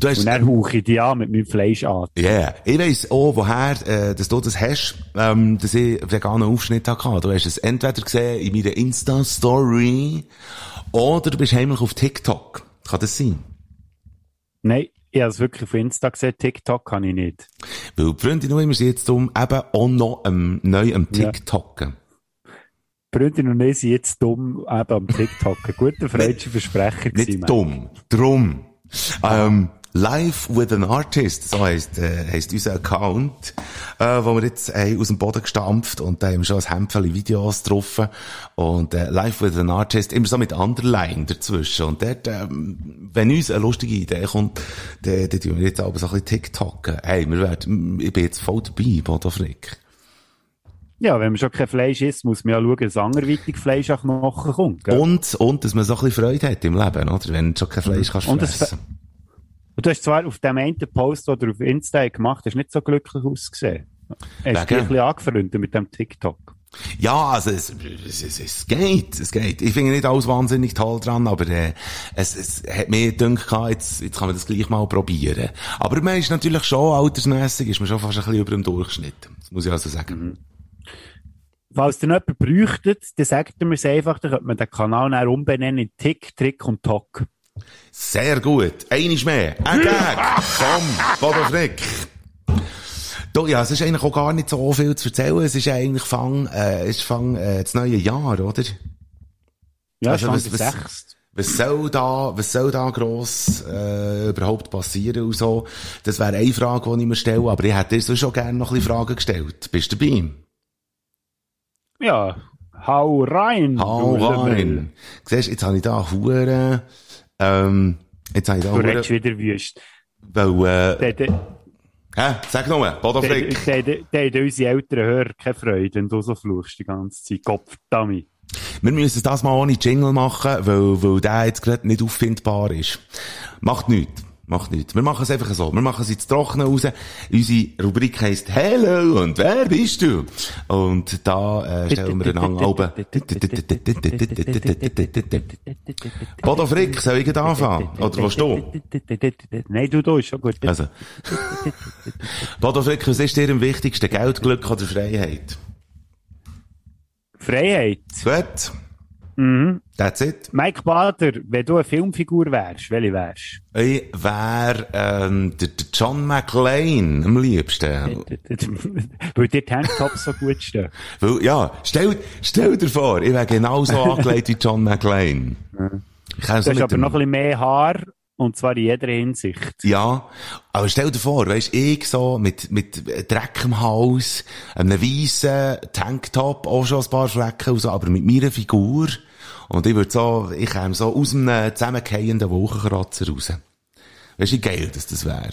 Du hast, Und dann hauche ich die an mit meinem Fleisch an. Ja, yeah. ich weiss auch, woher, äh, dass du das hast, ähm, dass ich veganen Aufschnitt hatte. Du hast es entweder gesehen in meiner Insta-Story, oder du bist heimlich auf TikTok. Kann das sein? Nein, ich habe es wirklich auf Insta gesehen, TikTok kann ich nicht. Weil die Freundin und ich, sind jetzt um eben auch noch ähm, neu am Ja. TikToken. Brüder und ich sind jetzt dumm eben am TikTok. Ein guter freudscher Versprecher gewesen, Nicht dumm. Drum. Ähm, Live with an Artist, so heisst, äh, heisst unser Account, äh, wo wir jetzt äh, aus dem Boden gestampft und da haben wir schon ein Hämpfchen Videos drauf und äh, Live with an Artist, immer so mit Underline dazwischen und dort, ähm, wenn uns eine lustige Idee kommt, dann, dann tun wir jetzt aber so ein bisschen TikToken. Hey, wir werden, ich bin jetzt voll dabei, Bodo Frick. Ja, wenn man schon kein Fleisch isst, muss man ja schauen, dass anderweitig Fleisch an Knochen kommt. Gell? Und, und, dass man so ein bisschen Freude hat im Leben, oder? Wenn du schon kein Fleisch kannst Und das fressen. Und du hast zwar auf dem einen Post, den du auf Insta gemacht hast, nicht so glücklich ausgesehen. Hast du dich ein bisschen angefreundet mit dem TikTok? Ja, also es, es, es, es geht, es geht. Ich finde nicht alles wahnsinnig toll dran, aber äh, es, es hat mir gedacht, gehabt, jetzt, jetzt kann man das gleich mal probieren. Aber man ist natürlich schon altersmässig, ist man schon fast ein bisschen über dem Durchschnitt. Das muss ich also sagen. Falls ihr noch jemand bräuchtet, dann sagt ihr mir es einfach, dann könnte man den Kanal dann umbenennen in Tick, Trick und Tock. Sehr gut. Einiges mehr. Ein Gag. Komm, Bodo Frick. Du, ja, es ist eigentlich auch gar nicht so viel zu erzählen. Es ist eigentlich Fang, äh, ist Fang, äh, das neue Jahr, oder? Ja, Also, was- was-. Was soll da, was soll da gross, äh, überhaupt passieren und so? Das wäre eine Frage, die ich mir stelle, aber ich hätte dir so schon gerne noch ein bisschen Fragen gestellt. Bist du dabei? Ja, hau rein. Hau rein. Siehst, jetzt habe ich da Huren, ähm, jetzt habe ich da Du redest wieder wüst. weil, äh, Der, der, hä? Sag der, der, der hat unsere älteren Hörer keine Freude, wenn du so fluchst die ganze Zeit. Kopfdammi. Wir müssen das mal ohne Jingle machen, weil, weil der jetzt gerade nicht auffindbar ist. Macht nichts. Macht nichts. Wir machen es einfach so. Wir machen es jetzt trocken raus. Unsere Rubrik heisst Hello und wer bist du? Und da äh, stellen wir einander oben. Bodo Frick, soll ich anfangen? Oder was du? Nein, du, du, ist schon gut. Also. Bodo Frick, was ist dir am wichtigsten? Geld, Glück oder Freiheit? Freiheit. Gut. Mhm. That's it. Mike Bader, wenn du eine Filmfigur wärst, welche wärst? Ich wär, ähm, der, der John McClane am liebsten. (laughs) Weil dir die Tanktops so gut stehen. (laughs) Weil, ja, stell, stell dir vor, ich wäre genauso (laughs) angelegt wie John McClane. Ich Du hast aber noch ein bisschen mehr Haar, und zwar in jeder Hinsicht. ja, aber stell dir vor, weisst, ich so mit, mit Dreck im Haus, einem weissen Tanktop, auch schon ein paar Flecken, und so, aber mit meiner Figur. Und ich würde so, ich käme so aus einem zusammengehenden Wolkenkratzer raus. Weisst du, wie geil dass das wäre?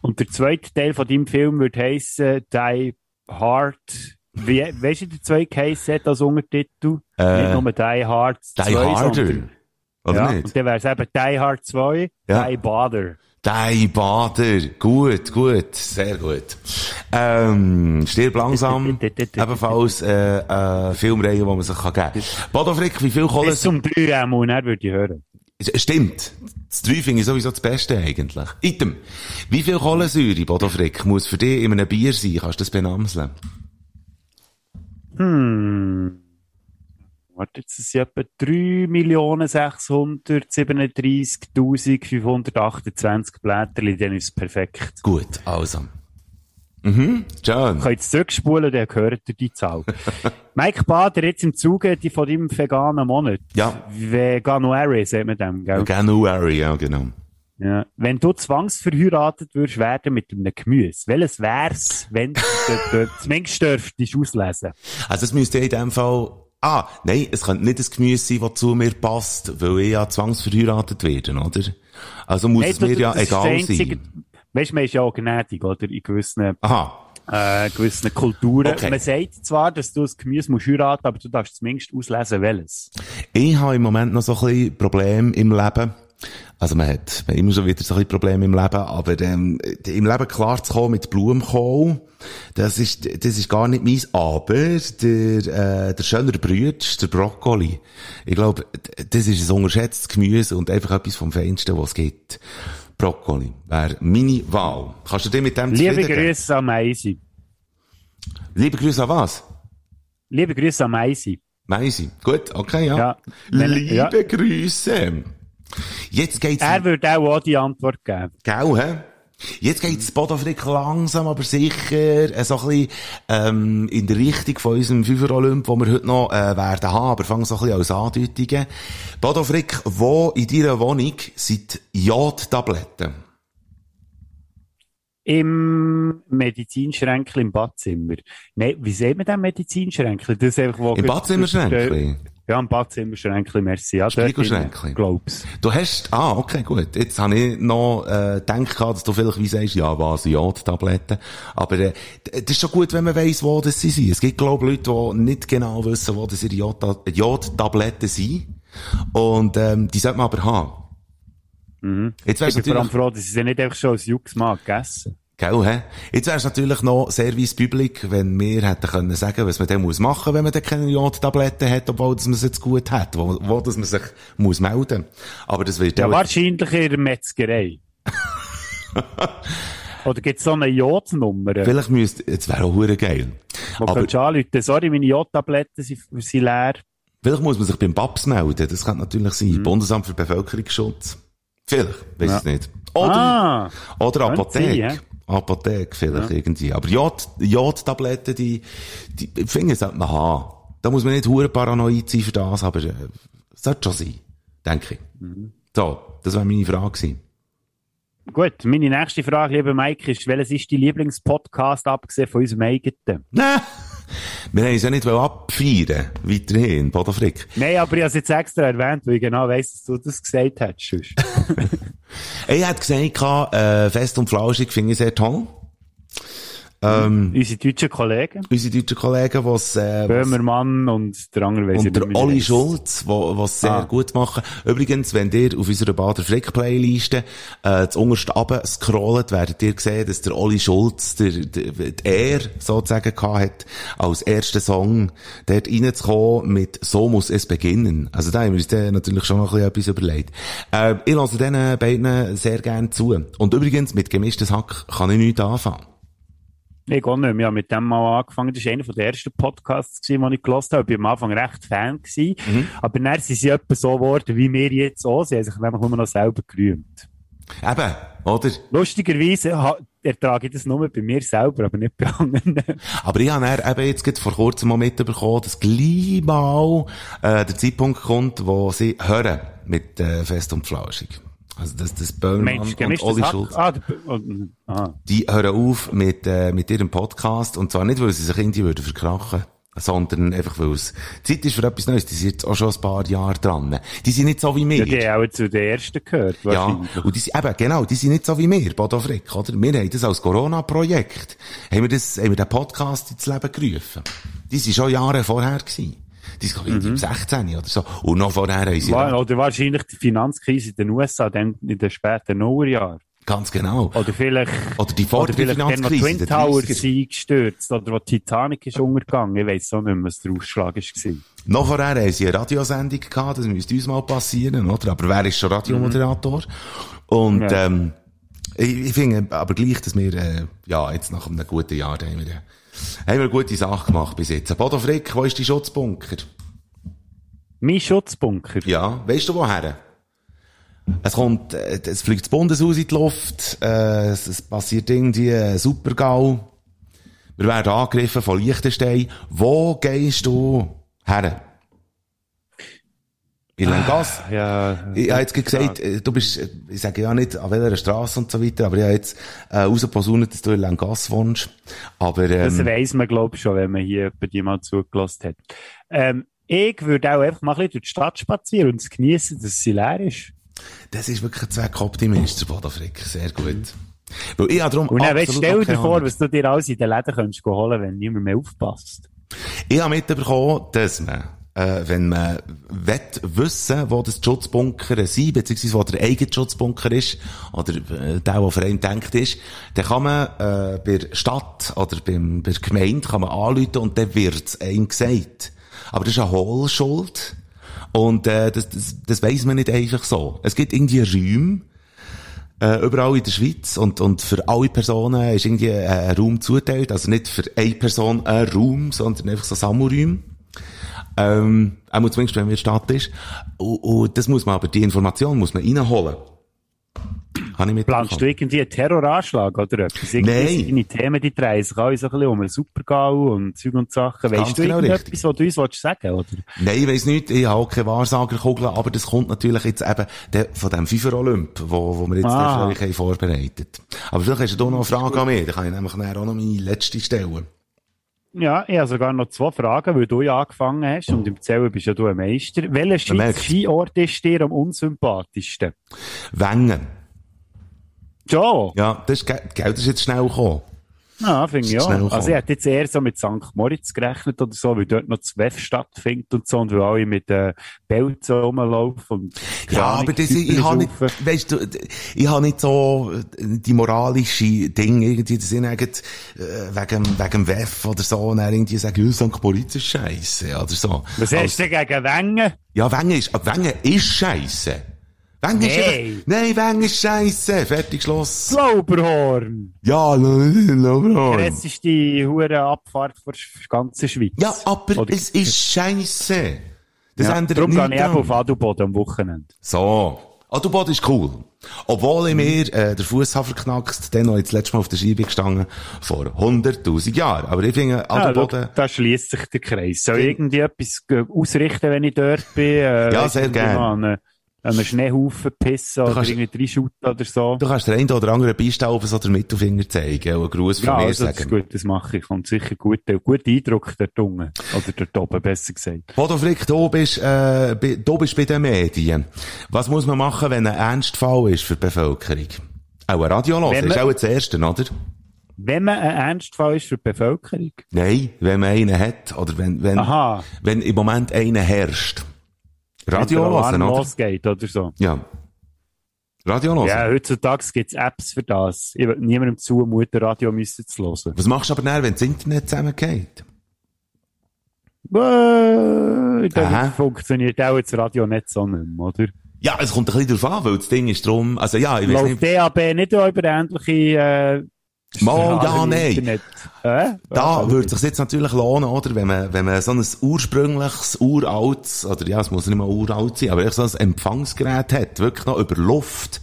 Und der zweite Teil von deinem Film würde heissen, Die Hard. Wie, weißt du, der zweite geheissen hat als Untertitel? Äh, Nicht nur Die Hard 2, Die Harder. Oder ja, nicht? und dann wäre es eben Die Hard 2, Ja. Die Bother. Die Bader. Gut, gut, sehr gut. Ähm, stirb langsam. (laughs) Ebenfalls, äh, äh, Filmreihe, die man sich kann geben kann. Bodo Frick, wie viel Bis Kohle... zum 3 einmal, dann würde ich hören. Stimmt. Das 3 finde ich sowieso das Beste eigentlich. Item. Wie viel Kohlensäure, Bodo Frick, muss für dich in einem Bier sein? Kannst du das benamseln? Hm. Warte, jetzt sind etwa 3.637.528 Blätter, dann ist es perfekt. Gut, also. Mhm, schön. Könnt ihr zurückspulen, dann hört ihr die Zahl. (laughs) Mike Bader, jetzt im Zuge die von deinem veganen Monat. Ja. Veganuary, sagt man dem, gell? January, ja, genau. Ja. Wenn du zwangsverheiratet würdest werden mit einem Gemüse, welches wär's, wenn du (laughs) du zumindest dürftest auslesen? Also es müsste in dem Fall... Ah, nein, es könnte nicht das Gemüse sein, das zu mir passt, weil ich ja zwangsverheiratet werde, oder? Also muss Hey, es mir ja das das egal Einzige- sein. Weißt du, man ist ja auch gnädig, oder? In gewissen, Aha. äh, gewissen Kulturen. Okay. Man sagt zwar, dass du das Gemüse musst heiraten, aber du darfst zumindest auslesen, welches. Ich habe im Moment noch so ein bisschen Probleme im Leben. Also man hat man hat immer schon wieder so ein Probleme im Leben, aber ähm, im Leben klar zu kommen mit Blumenkohl, das ist das ist gar nicht meins. Aber der äh, der schönere Brütsch, der Brokkoli, ich glaube, das ist ein unterschätztes Gemüse und einfach etwas vom Feinsten, was es gibt. Brokkoli wäre meine Wahl. Kannst du dir mit dem Liebe? Grüße an Meisi. Liebe Grüße an was? Liebe Grüße an Meisi. Meisi. Gut, okay, ja. Ja. Liebe ja. Grüße. Jetzt geht's Er würde auch, auch die Antwort geben. Gell, hä? Jetzt geht's Bodofrik langsam, aber sicher, äh, so ein bisschen, ähm, in der Richtung von unserem Fünfer Olymp, wo wir heute noch, äh, werden haben, aber fangen so ein bisschen als Andeutungen. Bodofrik, wo in deiner Wohnung sind Jodtabletten? Im Medizinschränkchen im Badzimmer. Nein, wie sieht man den Medizinschränkchen? Das ist einfach, wo Im Badzimmerschränkchen? Ja, im Badzimmerschränkchen, merci. Ja, Spiegelschränkchen? Glaub's. Du hast, ah, okay, gut. Jetzt habe ich noch, äh, gedacht, dass du vielleicht wie sagst, ja, was, Jodtabletten. Aber, äh, das ist schon gut, wenn man weiss, wo das sie sind. Es gibt, glaube ich, Leute, die nicht genau wissen, wo das ihre Jod- Jodtabletten sind. Und, ähm, die sollte man aber haben. Mhm. Jetzt wär's Ich bin vor allem froh, dass ich sie nicht einfach schon als Jux mal gegessen gell, hä? Jetzt wär's natürlich noch Service Public, wenn wir hätten können sagen, was man dann muss machen, wenn man dann keine Jodtabletten hat, obwohl dass man es jetzt gut hat, wo, wo dass man sich muss melden. Aber das wird Ja, auch- wahrscheinlich in der Metzgerei. (laughs) Oder gibt's so eine Jodnummer? Vielleicht müsste, jetzt wäre auch hure geil. Wo Aber du anrufen? Sorry, meine Jodtabletten sind, sind leer. vielleicht muss man sich beim BAPS melden. Das kann natürlich sein. Bundesamt für Bevölkerungsschutz. Vielleicht. Weiß Mhm. Ja. es nicht. Oder, Ah! oder Apotheke. sein. Apotheke vielleicht irgendwie. Aber Jod, Jodtabletten, die, die, ich finde, sollte man haben. Da muss man nicht hure paranoid sein für das, aber, äh, sollte schon sein. Denke ich. Mhm. So. Das war meine Frage gewesen. Gut, meine nächste Frage, lieber Mike, ist, welches ist dein Lieblingspodcast, abgesehen von unserem eigenen? (laughs) Nein! Wir haben es ja nicht abfeiern. Weiterhin. Bodofrick. Nein, aber ich habe es jetzt extra erwähnt, weil ich genau weiss, dass du das gesagt hättest. (laughs) Er hat gesagt, äh, fest und flauschig finde ich sehr toll. Ähm, Unsere deutschen Kollegen, unsere deutschen Kollegen, was, äh, Böhmermann und der andere weiss und der heisst. Schulz, wo, was sehr Ah. gut machen. Übrigens, wenn ihr auf unserer Bader Frick Playliste, äh, zu unterst runter scrollt, werdet ihr sehen, dass der Olli Schulz, der, der, der er sozusagen gehabt hat, als ersten Song, dort reinzukommen mit So muss es beginnen. Also da haben wir uns dann natürlich schon noch ein bisschen etwas überlegt. Äh, ich lasse diesen beiden sehr gerne zu. Und übrigens, mit gemischtes Hack kann ich nichts anfangen. Ich auch nicht mehr. Ich habe mit dem mal angefangen. Das war einer der ersten Podcasts, den ich gehört habe. Ich war am Anfang recht Fan. Gewesen. Mhm. Aber dann sind sie etwa so geworden, wie wir jetzt auch. Sie haben sich nämlich nur noch selber gerühmt. Eben, oder? Lustigerweise ertrage ich das nur bei mir selber, aber nicht bei anderen. (laughs) Aber ich habe eben jetzt gerade vor kurzem mal mitbekommen, dass gleich mal äh, der Zeitpunkt kommt, wo sie hören mit äh, Fest und Flauschig. Also das, das Böhmermann Mensch, und Olli. Schulz, Ah, und, ah. die hören auf mit, äh, mit ihrem Podcast. Und zwar nicht, weil sie sich irgendwie würden verkrachen sondern einfach, weil es Zeit ist für etwas Neues. Die sind jetzt auch schon ein paar Jahre dran. Die sind nicht so wie wir. Ja, die haben auch zu den ersten gehört, Ja, und die sind, eben, genau, die sind nicht so wie wir, Bodo Frick, oder? Wir haben das als Corona-Projekt, haben wir das, haben wir den Podcast ins Leben gerufen. Die sind schon Jahre vorher gewesen. Die sind, glaube ich, Mhm. im 16 oder so. Und noch vorher haben sie, War, oder wahrscheinlich die Finanzkrise in den USA, dann in den späten Nullerjahren. ganz genau. Oder vielleicht, Oder die vor oder der vielleicht dann, Finanzkrise, Twin Towers 30er. sind eingestürzt, oder wo Titanic ist untergegangen. Ich weiss auch nicht mehr, was der Ausschlag war. Noch vorher haben sie eine Radiosendung gehabt, das müsste uns mal passieren, oder? Aber wer ist schon Radiomoderator? Und, Ja. ähm, ich, ich finde aber gleich, dass wir, äh, ja, jetzt nach einem guten Jahr, haben wir, äh, haben wir gute Sache gemacht bis jetzt. Bodo Frick, wo ist die Schutzbunker? Mein Schutzbunker. Ja, weißt du woher? Es kommt, äh, es fliegt das Bundeshaus in die Luft, äh, es, es passiert irgendwie ein Supergau. Wir werden angegriffen von Liechtenstein. Wo gehst du her? In Langas? Ja, Ich habe jetzt gesagt, äh, du bist, äh, ich sage ja nicht an welcher Straße und so weiter, aber ich habe jetzt äh, rausposaunet, dass du in Langas wohnst. Aber das ähm, weiss man, glaube ich, schon, wenn man hier jemand mal zugelassen hat. Ähm, ich würde auch einfach mal ein bisschen durch die Stadt spazieren und es genießen, dass sie leer ist. das ist wirklich ein Zweckoptimist, Bodo Frick. Sehr gut. Weil ich darum Und dann stell dir vor, was du dir alles in den Läden könntest holen wenn niemand mehr aufpasst. Ich habe mitbekommen, dass man, äh, wenn man wett wissen, wo das Schutzbunker sind, beziehungsweise wo der eigene Schutzbunker ist, oder äh, der, der für einen denkt ist, dann kann man äh, bei der Stadt oder beim, bei der Gemeinde kann man anrufen und dann wird's einem gesagt. Aber das ist eine Hohlschuld. Und äh, das, das, das weiss man nicht einfach so. Es gibt irgendwie Räume, äh, überall in der Schweiz und, und für alle Personen ist irgendwie ein Raum zuteilt, also nicht für eine Person ein Raum, sondern einfach so Sammelräume. Ähm, auch zumindest, wenn wir in der Stadt ist. Und, und das muss man aber, die Information muss man reinholen. Habe ich mitbekommen. Planst du irgendwie einen Terroranschlag oder etwas? Irgendwie Nein. Deine Themen, die drehen sich alle so ein bisschen um einen Supergau und Zeug und Sachen. Ganz Weißt du genau irgendetwas, richtig. was du uns willst sagen oder? Nein, ich weiss nicht, ich habe auch keine Wahrsagerkugel, aber das kommt natürlich jetzt eben der, von dem FIFA-Olymp, wo, wo wir jetzt Ah. ah. haben vorbereitet. Aber vielleicht hast du da noch eine Frage an mich, dann kann ich nämlich auch noch meine letzte stellen. Ja, ich habe sogar noch zwei Fragen, weil du ja angefangen hast und im Zählen bist ja du ein Meister. Welcher Schweizer. Skiort ist dir am unsympathischsten? Wengen. Ja, Ja, das ist, ge- gell, das ist jetzt schnell gekommen. Ja finde ich ja. kommen. Also ich hätte jetzt eher so mit St. Moritz gerechnet oder so, weil dort noch das WEF stattfindet und so und weil alle mit äh, Pelzen rumlaufen und Ja, aber das, ich, ich habe nicht, weißt du, ich habe nicht so äh, die moralische Dinge irgendwie, dass ich nicht, äh, wegen, wegen WEF oder so, und dann irgendwie sagen, ja, St. Moritz ist scheisse, oder so. Was hast du denn gegen Wengen? Ja, Wengen ist, Wengen ist scheisse. Wengen ist Nee. nein, Wengen ist scheisse. Fertig, Schluss. Lauberhorn! Ja, (laughs) nein, Das ist die hure Abfahrt von der ganzen Schweiz. Ja, aber Oder- es ist scheisse. Das ja, ändert darum gehe ich dran. auf Adelboden am Wochenende. So. Adelboden ist cool. Obwohl ich Mhm. mir äh, der Fuß habe verknackst, dann noch jetzt letztes Mal auf der Scheibe gestanden, vor 100'000 Jahren. Aber ich finde, Ja, Adelboden, da schließt sich der Kreis. Soll ich irgendwie etwas äh, ausrichten, wenn ich dort bin? Äh, Ja, sehr nicht, gern. mal An einen, an einen Schneehaufen pissen oder kannst- irgendwie reinschuten oder so. du kannst der einen oder anderen so den Mittelfinger zeigen und einen Gruß von Ja, mir also, das ist sagen. gut, das mache ich. Kommt sicher gut, äh, guter Eindruck dort unten. Oder dort oben, besser gesagt. Bodo Frick, du bist, äh, du bist bei den Medien. Was muss man machen, wenn ein Ernstfall ist für die Bevölkerung? Auch ein Radio hören, Wenn ist man- auch das Erste, oder? Wenn man ein Ernstfall ist für die Bevölkerung. Nein, wenn man einen hat, oder wenn, wenn, Aha. wenn im Moment einer herrscht. Radio hören, oder? losgeht oder so. Ja. Radio hören. Ja, heutzutage gibt es Apps für das. Ich will niemandem zumuten, Radio müssen zu hören. Was machst du aber dann, wenn das Internet zusammengeht? Äh, dann funktioniert auch das Radio nicht so nicht mehr, oder? Ja, es kommt ein bisschen drauf an, weil das Ding ist drum, also ja, ich weiß Läuft nicht, DAB nicht auch über ähnliche, äh, Mal, ja, nein. Äh? da Ja, würde es sich jetzt natürlich lohnen, oder? Wenn man, wenn man so ein ursprüngliches, uraltes, oder ja, es muss nicht mal uralt sein, aber echt so ein Empfangsgerät hat, wirklich noch über Luft,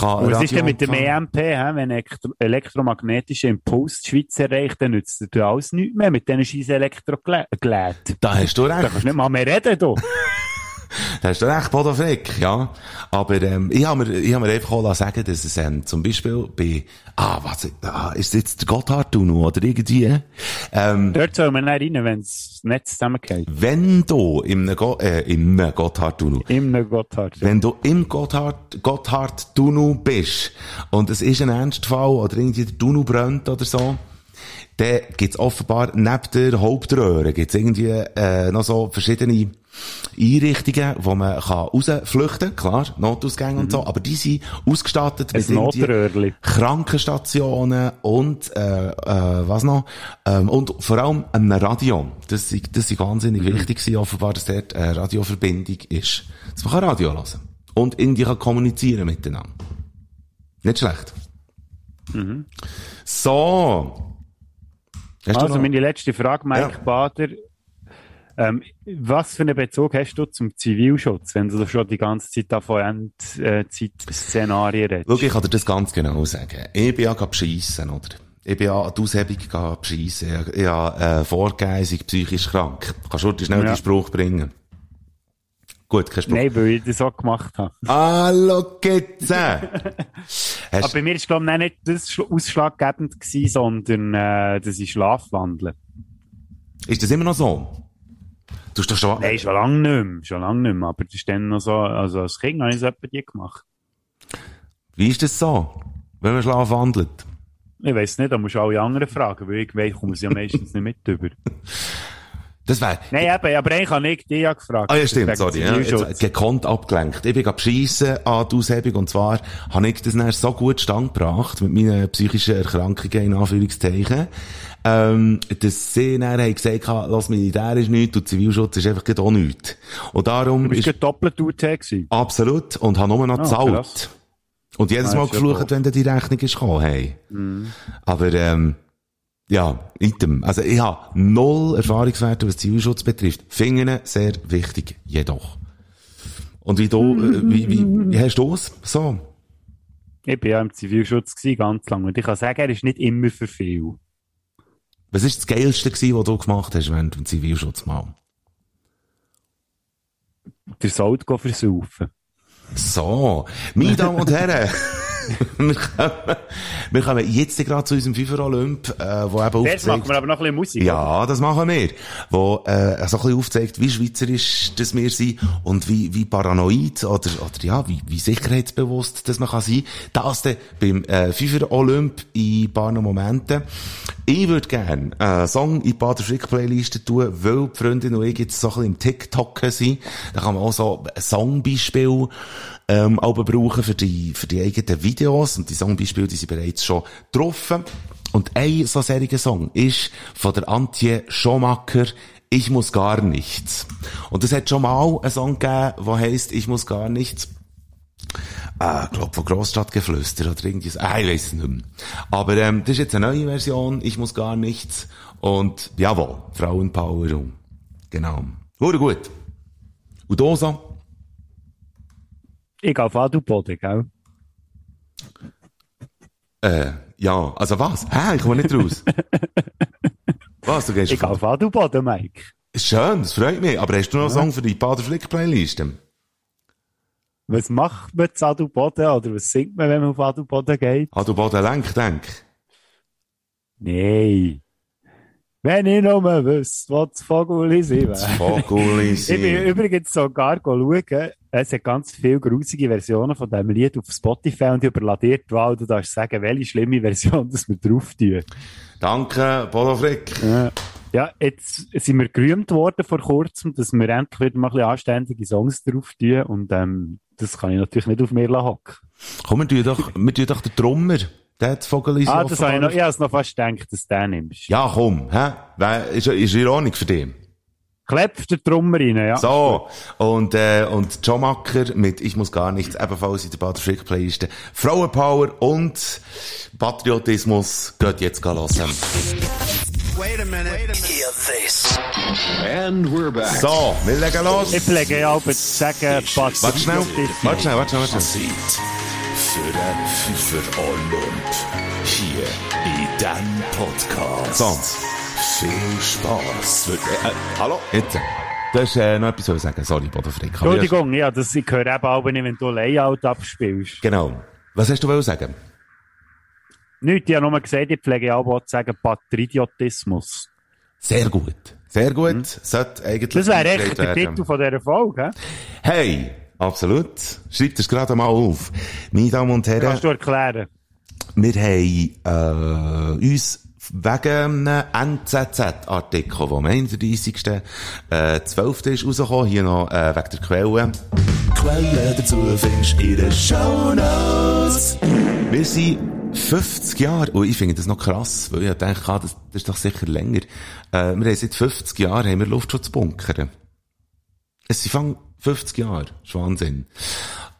kann Und was ist denn mit dem. EMP, hä? wenn elektro elektromagnetischer Impuls die Schweiz erreicht, dann nützt dir alles nichts mehr mit diesen scheiß Elektrogeräten. Da hast du Da recht. kannst du nicht mal mehr reden, du. (laughs) (laughs) Da hast du recht, Bodo Frick, ja. Aber, ähm, ich habe mir, ich habe mir einfach auch sagen dass es, ähm, zum Beispiel bei, ah, was, ah, ist jetzt der Gotthardtunnel oder irgendwie, ähm, Dort soll man nicht rein, wenn das Netz zusammengeht. wenn du im, Go äh, im Gotthardtunnel, Im Gotthard. wenn du im Gotthard, Gotthardtunnel bist und es ist ein Ernstfall oder irgendwie der Tunnel brennt oder so, dann gibt's offenbar neben der Hauptröhre gibt's irgendwie äh, noch so verschiedene Einrichtungen, wo man kann rausflüchten klar, Notausgänge und so, aber die sind ausgestattet Ein mit Notröhrli. Krankenstationen und äh, äh, was noch ähm, und vor allem einem Radio. Das ist das ist wahnsinnig wichtig gewesen, offenbar, dass dort eine Radioverbindung ist. Dass man kann Radio hören und irgendwie kann kommunizieren miteinander. Nicht schlecht. So. Hast Also meine letzte Frage, Mike Ja. Bader. Ähm, was für einen Bezug hast du zum Zivilschutz, wenn du schon die ganze Zeit da von Endzeit-Szenarien redest? Schau, ich kann dir das ganz genau sagen. Ich bin ja beschissen, oder? Ich bin ja an die Aushebung beschissen. Ich, ich habe äh, vorgegeben, ich psychisch krank. Kannst du dir schnell Ja. den Spruch bringen? Gut, kein Spruch. Nein, weil ich das so gemacht habe. Hallo, Kitze! (laughs) Aber bei mir ist, glaube ich, nicht das schla- ausschlaggebend gewesen, sondern äh, das ist Schlafwandeln. ist das immer noch so? Du hast doch schon... Nein, schon lange nicht mehr. Schon lange nicht mehr. Aber das ist dann noch so, also als Kind habe ich es etwa die gemacht. Wie ist das so? Wenn man Schlaf wandelt? Ich weiss nicht, da musst du alle anderen fragen, weil ich weiss, komme sie ja meistens nicht mit über. (laughs) Das wäre... Nein, eben, aber eigentlich habe ich dich ja gefragt. Ah ja, stimmt, sorry. Ja, jetzt gekonnt abgelenkt. Ich bin beschissen an die Aushebung und zwar habe ich das dann so gut stand gebracht mit meinen psychischen Erkrankungen in Anführungszeichen, ähm, dass sie dann haben gesagt haben, lass Militär ist nichts und Zivilschutz ist einfach auch nichts. Und darum Du bist ist doppelt UT gewesen. absolut und habe nur noch Ah, gezahlt. krass. Und jedes Ah, Mal ja geflucht, wenn dann die Rechnung ist gekommen, hey. Aber, ähm, ja, item. Also ich habe null Erfahrungswerte, was Zivilschutz betrifft. Finden sehr wichtig, jedoch. Und wie du, äh, wie, wie, wie hast du es? So. Ich bin ja im Zivilschutz gewesen, ganz lange. Und ich kann sagen, er ist nicht immer für viel. Was ist das Geilste gewesen, was du gemacht hast während dem Zivilschutz mal? Der go versaufen. So, meine Damen und Herren, (laughs) (laughs) wir, kommen, wir kommen jetzt gerade zu unserem FIFA Olymp, äh, wo eben Jetzt machen aufzeigt... wir aber noch ein bisschen Musik. Ja, das machen wir. Wo äh, so ein bisschen aufzeigt, wie schweizerisch das wir sind und wie, wie paranoid oder, oder ja, wie, wie sicherheitsbewusst das man kann sein. Das dann beim äh, FIFA Olymp in ein paar Momenten. Ich würde gerne einen Song in die Bader Frick Playliste tun, weil die Freundin und ich jetzt so ein bisschen im TikTok sind. Da kann man auch so ein Songbeispiel ähm, aber brauchen für die, für die eigenen Videos. Und die Songbeispiele, die sind bereits schon getroffen. Und ein so seriger Song ist von der Antje Schomacker, Ich muss gar nichts. Und es hat schon mal einen Song gegeben, der heisst, Ich muss gar nichts. Äh, ich glaube, von Grossstadtgeflüster oder irgendwie so. Ah, ich weiss es nicht mehr. Aber ähm, das ist jetzt eine neue Version, Ich muss gar nichts. Und jawohl, Frauenpower. Genau. Hure gut. Und Dosa? Ich gehe auf Adelboden, gell? Äh, ja, also was? Hä, ich komme nicht raus. (laughs) was, du gehst Ich gehe auf Adelboden, Mike. Schön, das freut mich. Aber hast du noch einen Song für die Bader Flick Playliste? Was macht man zu Adelboden oder was singt man, wenn man auf Adelboden geht? Du Baden Lenk, denk. Nein. Wenn ich nur wüsste, was Vogel sind. Vogel (laughs) Ich bin übrigens sogar schauen, es hat ganz viele grusige Versionen von diesem Lied auf Spotify und ich überlade dir die Wahl, du darfst sagen, welche schlimme Version das wir drauf tun. Danke, Bodo Frick. Ja. Ja, jetzt sind wir gerühmt worden vor kurzem, dass wir endlich wieder mal ein bisschen anständige Songs drauf tun und ähm, das kann ich natürlich nicht auf mir hocken. Komm, wir tun doch, wir tun doch den Drummer. Der hat Vogel Ah, das habe ich noch, ich habe es noch fast gedacht, dass du den nimmst. Ja, komm, hä? Ist, ist Ironik für dich. Klepf der Trummer rein, ja. So, und, äh, und John Macker mit Ich muss gar nichts, ebenfalls in der Bader Frick Playliste. Frauenpower und Patriotismus geht jetzt hören. Wait a minute. Hear this. And we're back. So, wir legen los. Ich pflege ja auch zu sagen, Patrick. Warte schnell, warte schnell, warte schnell, warte schnell. Für den FIFA Olymp. Hier in diesem Podcast. So, Viel. Wird, äh, hallo? jetzt. Du hast äh, noch etwas zu sagen. Sorry, Bodo Frick. Aber Entschuldigung, ja, das, ich höre eben auch nicht, wenn du Layout abspielst. Genau. Was hast du wollen sagen? Nicht, ich habe nur gesagt, ich pflege auch zu sagen, Patriotismus. Sehr gut. Sehr gut. Sollte eigentlich Das wäre echt der. Titel von dieser Folge, hä? Hey, absolut. Schreib das gerade mal auf. Meine Damen und Herren, Kannst du erklären? wir haben äh, uns wegen einem NZZ-Artikel, der am 31. Äh, 12. ist rausgekommen, hier noch äh, wegen der Quelle. Quellen dazu findest du in den Shownotes. Wir sind 50 Jahre, und ich finde das noch krass, weil ich denke, ah, das, das ist doch sicher länger. Äh, wir haben seit 50 Jahren haben wir Luftschutzbunker. Es sind fang 50 Jahre. Das ist Wahnsinn.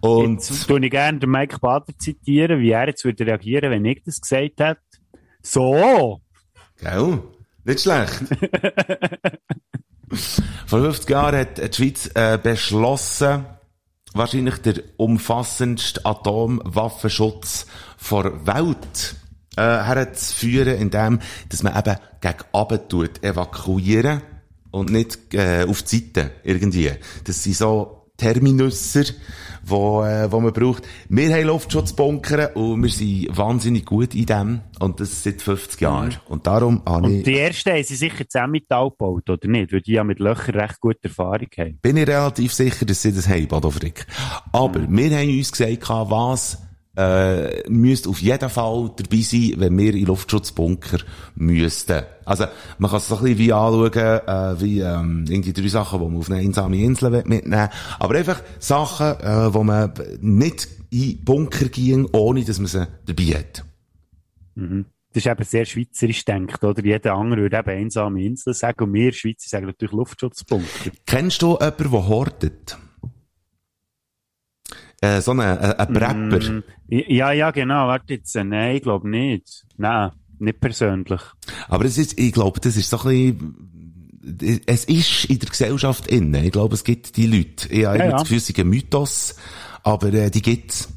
Und, Jetzt tue ich gerne den Mike Bader zitieren, wie er jetzt würde reagieren, wenn ich das gesagt hätte. So! gell? Nicht schlecht. (laughs) Vor 50 Jahren hat die Schweiz äh, beschlossen, wahrscheinlich der umfassendste Atomwaffenschutz vor Welt äh, herzuführen, indem dass man eben gegen Abend tut, evakuieren und nicht äh, auf die Seite irgendwie. Das sind so Terminusser, wo, äh, wo man braucht. Wir haben Luftschutzbunker und wir sind wahnsinnig gut in dem und das seit 50 Jahren. Und darum habe Und ich, die ersten haben sie sicher zusammen mit gebaut, oder nicht? Weil die ja mit Löchern recht gute Erfahrung haben. bin ich relativ sicher, dass sie das haben, Badofrik. Aber wir haben uns gesagt, was äh, müsste auf jeden Fall dabei sein, wenn wir in Luftschutzbunker müssten. Also, man kann es so ein bisschen wie anschauen, äh, wie ähm, irgendwie drei Sachen, die man auf eine einsame Insel mitnehmen will. Aber einfach Sachen, äh, wo man nicht in Bunker ging, ohne dass man sie dabei hat. Das ist eben sehr schweizerisch denkt, oder? Jeder andere würde eben einsame Insel sagen und wir Schweizer sagen natürlich Luftschutzbunker. Kennst du jemanden, der hortet? Äh, so ein, ein, ein Prepper. Mm, Ja, ja, genau. Warte jetzt. äh, Nein, ich glaube nicht. Nein, nicht persönlich. Aber es ist, ich glaube, das ist so ein bisschen, es ist in der Gesellschaft innen. Ich glaube, es gibt die Leute. Ich habe Ja, immer ja. das Gefühl, es ist ein Mythos, aber äh, die gibt's.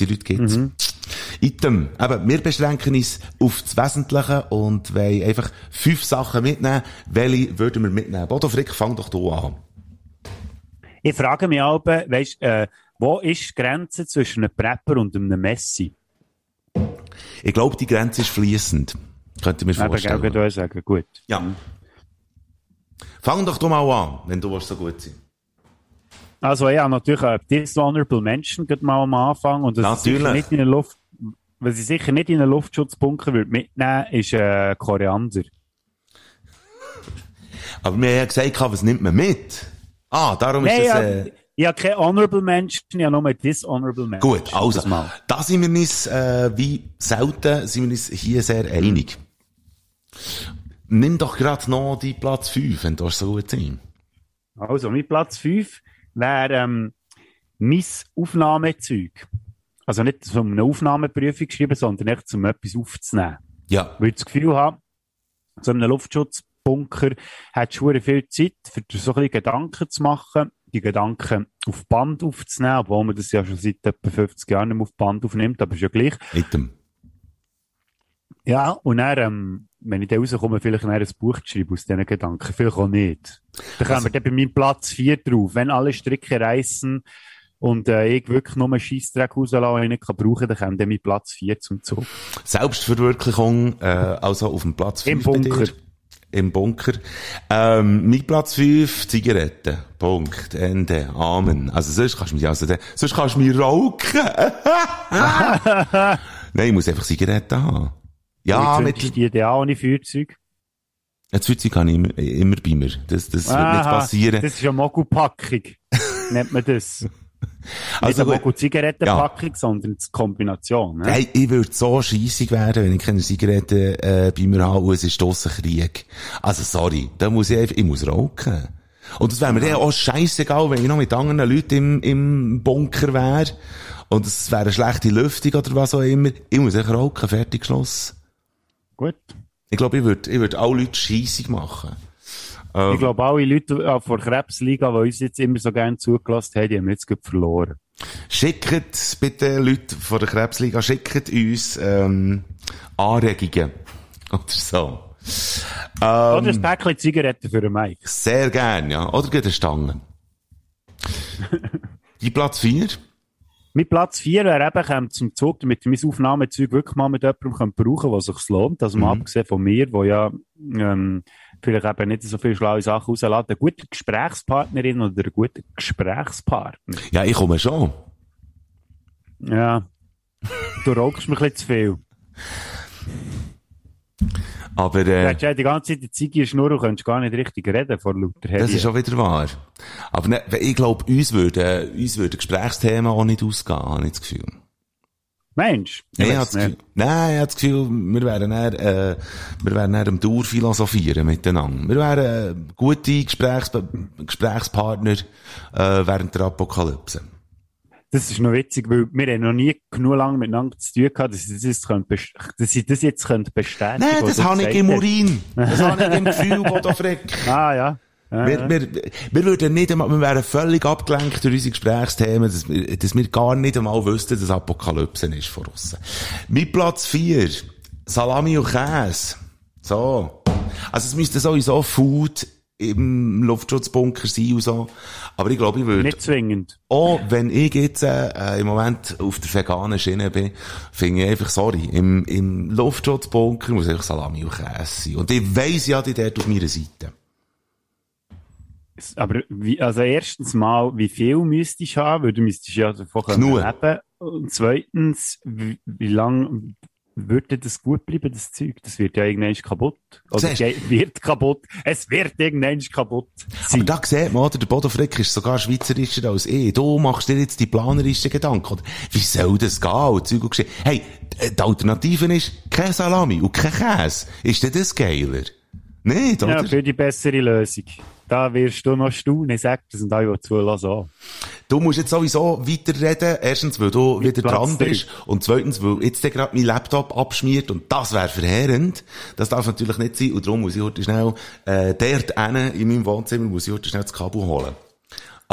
Die Leute gibt's. Item. Eben, wir beschränken uns auf das Wesentliche und wollen einfach fünf Sachen mitnehmen. Welche würden wir mitnehmen? Bodo Frick, fang doch du an. Ich frage mich aber, weißt, äh, wo ist die Grenze zwischen einem Prepper und einem Messi? Ich glaube, die Grenze ist fließend. Könnte mir vorstellen. würde ich sagen, gut. Ja. Fang doch du mal an, wenn du so gut sein. Also ja, natürlich äh, Dishonorable Menschen geht mal am Anfang und das Natürlich. nicht in der Luft, was ich sicher nicht in einen Luftschutzbunker würde mitnehmen, ist äh, Koriander. Aber wir haben ja gesagt, was nimmt man mit? Ah, darum ist Nein, das, ja, äh, ich habe keine Honorable Menschen, ich habe nur Dishonorable Menschen. gut. Also, mal. da sind wir uns, äh, wie selten, sind wir uns hier sehr einig. Nimm doch gerade noch die Platz 5, wenn du so gut sein. Also, mein Platz 5 wäre ähm, mein Aufnahmezeug. Also nicht um eine Aufnahmeprüfung geschrieben, sondern echt um etwas aufzunehmen. Ja. Weil ich das Gefühl habe, so einem Luftschutzbunker hat schon viel Zeit, für so ein bisschen Gedanken zu machen, die Gedanken auf Band aufzunehmen, obwohl man das ja schon seit etwa 50 Jahren nicht mehr auf Band aufnimmt, aber ist ja gleich. Item. Ja, und dann, ähm, wenn ich da rauskomme, vielleicht ein Buch zu schreiben aus diesen Gedanken, vielleicht auch nicht. Dann kommen wir dann bei meinem Platz 4 drauf. Wenn alle Stricke reißen und äh, ich wirklich nur einen Scheissdreck rauslasse, den ich nicht kann brauchen kann, dann kommt dann mein Platz 4 zum Zug. Selbstverwirklichung, äh, also auf dem Platz 5 Im Bunker. Im Bunker. Ähm, mit Platz 5 Zigaretten. Punkt. Ende. Amen. Also sonst kannst du mich, also, sonst kannst du mich rauchen. (laughs) Nein, ich muss einfach Zigaretten haben. Ja, mit, die denn an ohne Feuerzeug? das Feuerzeug habe ich immer, immer bei mir. Das, das wird nicht passieren. Das ist ja Mogu-Packung. (laughs) Nennt man das. (laughs) Nicht Also eine gut. Mogu-Zigarettenpackung, sondern die Kombination. Ne? Hey, ich würde so scheissig werden, wenn ich keine Zigaretten äh, bei mir habe und es ist draussen Krieg. Also sorry, da muss ich einfach, ich muss rauchen. Und das wäre mir dann auch scheissegal, wenn ich noch mit anderen Leuten im, im Bunker wäre und es wäre eine schlechte Lüftung oder was auch immer. Ich muss einfach rauchen, fertig, Schluss. Gut. Ich glaube, ich würde ich würd alle Leute scheissig machen. Ähm, Ich glaube, alle Leute äh, vor Krebsliga, die uns jetzt immer so gerne zugelassen haben, die haben jetzt verloren. Schickt bitte Leute von der Krebsliga, schickt uns ähm, Anregungen (laughs) oder so. Oder Ähm, ein Päckchen Zigaretten für den Mike. Sehr gern, ja. Oder geht eine Stange. (laughs) Die Platz 4? Mit Platz 4 wäre eben kommt zum Zug, damit ich mein Aufnahmezeug wirklich mal mit jemandem brauchen kann, was sich lohnt. Also mal abgesehen von mir, wo ja ähm, vielleicht eben nicht so viele schlaue Sachen rauslässt. Eine gute Gesprächspartnerin oder ein guter Gesprächspartner. Ja, ich komme schon. Ja. Du rauchst mir ein bisschen zu viel. Aber Du äh, hättest ja die ganze Zeit die Ziege Schnur und könntest gar nicht richtig reden vor lauter das Heli. ist schon wieder wahr. Aber ne, ich glaube, uns würde, uns würde Gesprächsthema auch nicht ausgehen, habe ich das Gefühl. Mensch, Ich das Gefühl, nein, ich habe das Gefühl, wir wären dann, äh, wir wären dann am Dauer philosophieren miteinander. Wir wären äh, gute Gesprächs Gesprächspartner äh, während der Apokalypse. Das ist noch witzig, weil wir haben noch nie genug lange miteinander zu tun gehabt, dass ich das jetzt, könnte dass ich das jetzt könnte bestätigen Nein, was das habe ich im. Urin. Das habe ich im (laughs) Gefühl, Bodo Frick. Ah, ja. Ja, Wir, wir, wir würden nicht einmal, wir wären völlig abgelenkt durch unsere Gesprächsthemen, dass wir, dass wir gar nicht einmal wüssten, dass Apokalypse ist von aussen. Mit Platz 4, Salami und Käse. So. Also es müsste sowieso Food im Luftschutzbunker sein und so. Aber ich glaube, ich würde, Nicht zwingend. auch wenn ich jetzt äh, im Moment auf der veganen Schiene bin, finde ich einfach, sorry, im, im Luftschutzbunker muss einfach Salami und Käse sein. Und ich weiss ja, die dort auf meiner Seite. Aber wie, also erstens mal, wie viel müsstest du haben, weil du müsstest ja davon leben. Und zweitens, wie, wie lang würde das gut bleiben, das Zeug? Das wird ja irgendwann kaputt. Oder Siehst- wird kaputt. Es wird irgendwann kaputt Aber sein. da sieht man, oder? Der Bodo Frick ist sogar schweizerischer als ich. Du machst dir jetzt die planerischen Gedanken, oder? Wie soll das gehen? Und Zeug und. Hey, die Alternative ist kein Salami und kein Käse. Ist denn das geiler? Nicht, oder? Ja, für die bessere Lösung. Da wirst du noch staunen. Ich sag das und alle, die zulassen, auch. Du musst jetzt sowieso weiterreden. Erstens, weil du wieder Platz dran bist. Und zweitens, weil jetzt gerade mein Laptop abschmiert. Und das wäre verheerend. Das darf natürlich nicht sein. Und darum muss ich heute schnell, äh, dort hinten in meinem Wohnzimmer, muss ich heute schnell das Kabel holen.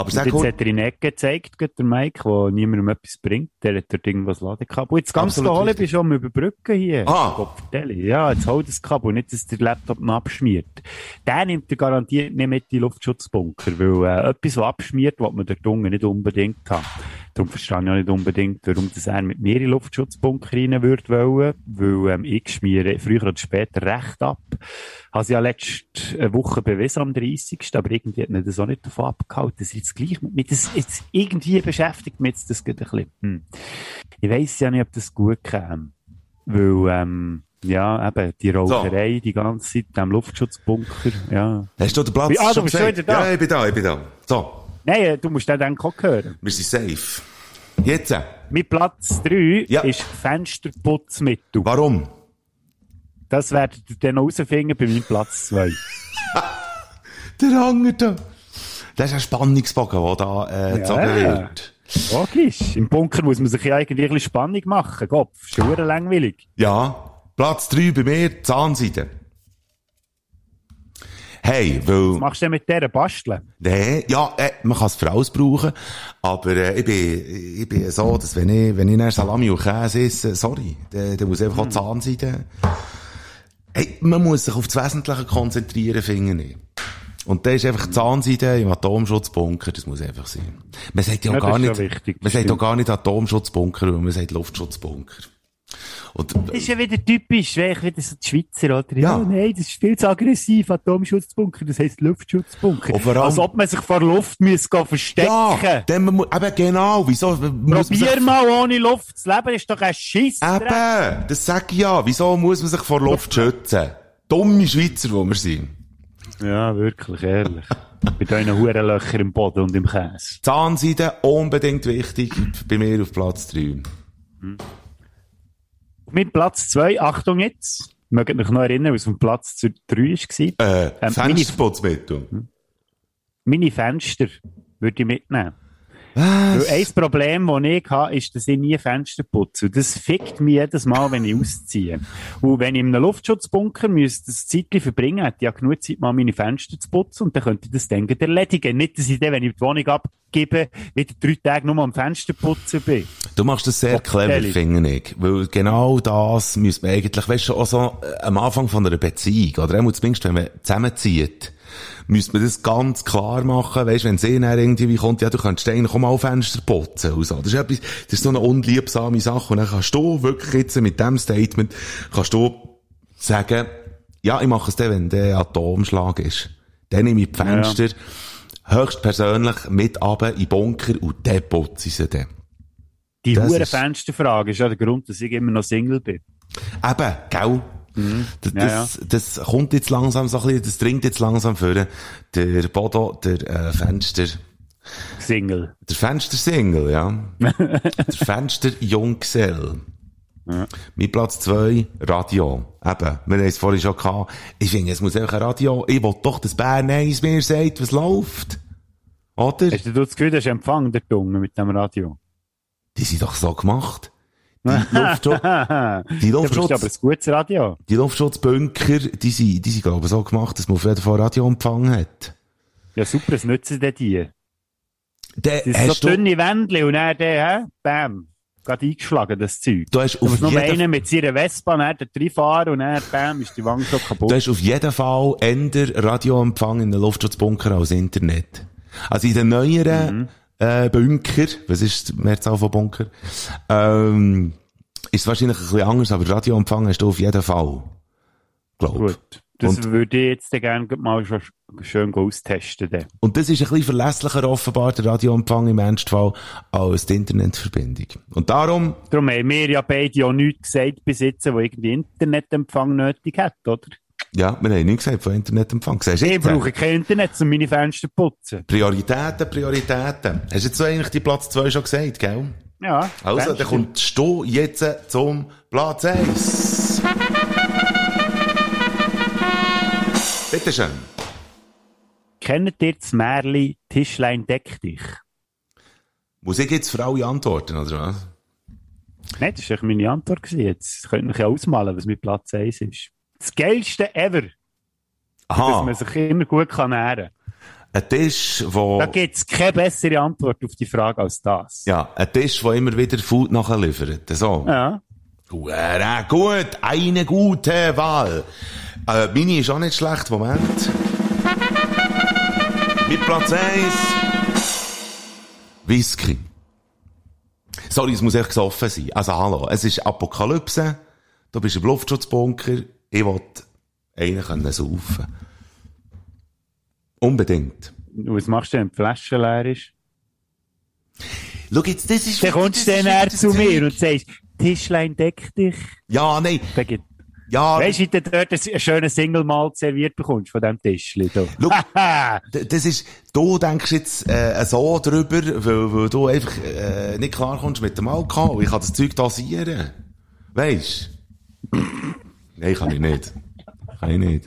Aber Und sag jetzt hat er in die Ecke gezeigt, der Mike, wo niemandem etwas bringt. Der hat dort irgendwas Ladekabel. Jetzt ganz Absolut toll, ich richtig. bin schon am Überbrücken hier. Ah. Ja, jetzt hol das Kabel, nicht, dass der Laptop noch abschmiert. Der nimmt er garantiert nicht mit in den Luftschutzbunker, weil äh, etwas, was abschmiert, was man dort unten nicht unbedingt haben. Darum verstehe ich auch nicht unbedingt, warum das er mit mir in den Luftschutzbunker rein würde wollen, weil ähm, ich schmiere früher oder später recht ab. Habe sie ja letzte Woche bewiesen am 30. Aber irgendwie hat mir das auch nicht davon abgehalten. Das ist jetzt gleich mit. Das jetzt irgendwie beschäftigt mich jetzt das gerade ein bisschen. Hm. Ich weiss ja nicht, ob das gut käme. Weil, ähm, ja, eben, die Raucherei die ganze Zeit diesem Luftschutzbunker, ja. hast du den Platz ah, du bist schon wieder da. Ja, ich bin da, ich bin da. So, Nein, äh, du musst den dann auch hören. wir sind safe. Jetzt, Mit Platz 3 Ja. ist Fensterputzmittel. warum? Das werdet ihr dann herausfinden bei meinem Platz 2. (laughs) Der Hanger da. Das ist ein Spannungsbogen, der da äh, gezogen Ja. wird. Logisch. Im Bunker muss man sich ja eigentlich ein bisschen Spannung machen. Kopf, ist verdammt langweilig. Ja, Platz 3 bei mir, Zahnseide. Hey, weil... Was machst du denn mit dieser Basteln? Nee, ja, äh, man kann es für alles brauchen, aber äh, ich, bin, ich bin so, dass wenn ich, wenn ich dann Salami und Käse esse, sorry, dann, dann muss einfach auch Zahnseide. Hey, man muss sich auf das Wesentliche konzentrieren, finde ich. Und da ist einfach die Zahnseide im Atomschutzbunker, das muss einfach sein. Man sagt ja, Ja, gar nicht, wichtig, man sagt auch gar nicht Atomschutzbunker, man sagt Luftschutzbunker. Und, Das ist ja wieder typisch, wäre wieder so die Schweizer, oder? Ja. Ja, nein, das ist viel zu aggressiv, Atomschutzbunker, das heisst Luftschutzbunker. Und allem- Als ob man sich vor Luft müsste gehen verstecken. ja, dann, man mu- eben genau, wieso muss man sich Probier mal ohne Luft zu leben, ist doch ein Schiss. Eben, das sag ich ja. Wieso muss man sich vor Luft schützen? Dumme Schweizer, wo wir sind. Ja, wirklich, ehrlich. Bei diesen Hurenlöchern im Boden und im Käse. Zahnseide, unbedingt wichtig, bei mir auf Platz 3. Mit Platz 2, Achtung jetzt. Mögt euch noch erinnern, was auf Platz 3 war? Äh, Ähm, Fensterputzmittel. Meine Fenster würde ich mitnehmen. Weil ein Problem, das ich habe, ist, dass ich nie Fenster putze. Und das fickt mich jedes Mal, wenn ich ausziehe. Und wenn ich in einem Luftschutzbunker müsste das Zeitchen verbringen, hätte ich ja genug Zeit, mal meine Fenster zu putzen und dann könnte ich das dann erledigen. Nicht, dass ich dann, wenn ich die Wohnung abgebe, wieder drei Tage nur am Fenster putzen bin. Du machst das sehr clever, finde ich. Weil genau das müsste man eigentlich, weißt du, auch so äh, am Anfang von einer Beziehung, oder zumindest, wenn man zusammenzieht, müsste man das ganz klar machen, weißt, wenn sie dann irgendwie kommt, ja, du kannst eigentlich auch mal Fenster putzen und so. Das ist etwas, das ist so eine unliebsame Sache. Und dann kannst du wirklich jetzt mit dem Statement, kannst du sagen, ja, ich mache es dann, wenn der Atomschlag ist. Dann nehme ich die Fenster höchstpersönlich mit runter in den Bunker und dann putze ich sie dann. Die ist- Fensterfrage ist ja der Grund, dass ich immer noch Single bin. Eben, gell? Das, Mhm. Ja, das, das kommt jetzt langsam so ein bisschen, das dringt jetzt langsam für der Bodo, der äh, Fenster, Single. der Fenstersingle, ja. (laughs) der Fensterjunggesell. Mein Platz zwei Radio. Eben, wir haben es vorhin schon gehabt. Ich finde, es muss einfach ein Radio, ich will doch, dass Bern eins mir sagt, was läuft. Oder? Hast du das Gefühl, das ist Empfang, der Dunge, mit dem Radio? Die sind doch so gemacht. Die, (laughs) Luftschutz, die, Luftschutz, aber ein gutes Radio. die Luftschutzbunker, die sind, die sind, glaube ich, so gemacht, dass man auf jeden Fall Radioempfang hat. Ja, super, das nützen denn die. Der, Das hast so dünne Wände und dann der, hä? Bam. Geht eingeschlagen, das Zeug. du hast auf nur einen mit seiner Vespa, dann der reinfahren und dann, bam, ist die Wange schon kaputt. du hast auf jeden Fall eher Radioempfang in den Luftschutzbunker als Internet. Also in den neueren, Mhm. Äh, Bunker, was ist die Mehrzahl von Bunker? Ähm, ist wahrscheinlich ein bisschen anders, aber Radioempfang hast du auf jeden Fall. Glaub. Gut. Das Und- würde ich jetzt gerne mal schon schön austesten. Dann. Und das ist ein bisschen verlässlicher offenbar, der Radioempfang im Ernstfall, als die Internetverbindung. Und darum, Darum haben wir ja beide auch nichts gesagt bis jetzt, wo irgendwie Internetempfang nötig hat, oder? Ja, wir haben nichts gesagt von Internetempfang. Du Ich brauche kein Internet, um meine Fenster zu putzen. Prioritäten, Prioritäten. Hast du jetzt so eigentlich die Platz 2 schon gesagt, gell? Ja. Also, dann kommst du jetzt zum Platz 1. Bitteschön. Kennt ihr das Märli Tischlein deck dich? Muss ich jetzt für alle antworten, oder was? Nein, das war meine Antwort. Jetzt könnt ihr euch ja ausmalen, was mit Platz 1 ist. Das geilste ever, dass Aha. man sich immer gut kann ernähren Ein Tisch, wo, Da gibt's keine bessere Antwort auf die Frage als das. ja, ein Tisch, wo immer wieder Food nachliefert. So. Ja. Gut, gut, eine gute Wahl. Äh, meine ist auch nicht schlecht, Moment. Mit Platz 1. Whisky. Sorry, es muss echt gesoffen sein. Also hallo, es ist Apokalypse, du bist im Luftschutzbunker, ich will einen können saufen. Unbedingt. Und was machst du, wenn die Flasche leer ist? Schau jetzt, das ist... Dann kommst du dann das zu mir und sagst, Tischlein deck dich. Ja, nein, ja... weißt du, wie du dort einen schönen Single-Malt serviert bekommst von diesem Tischli da? Schau, (laughs) D- Das ist, du denkst jetzt äh, so drüber, weil, weil du einfach äh, nicht klarkommst mit dem Alkohol. Ich kann das Zeug dosieren. Weisst? Nein, kann ich nicht. Kann ich nicht.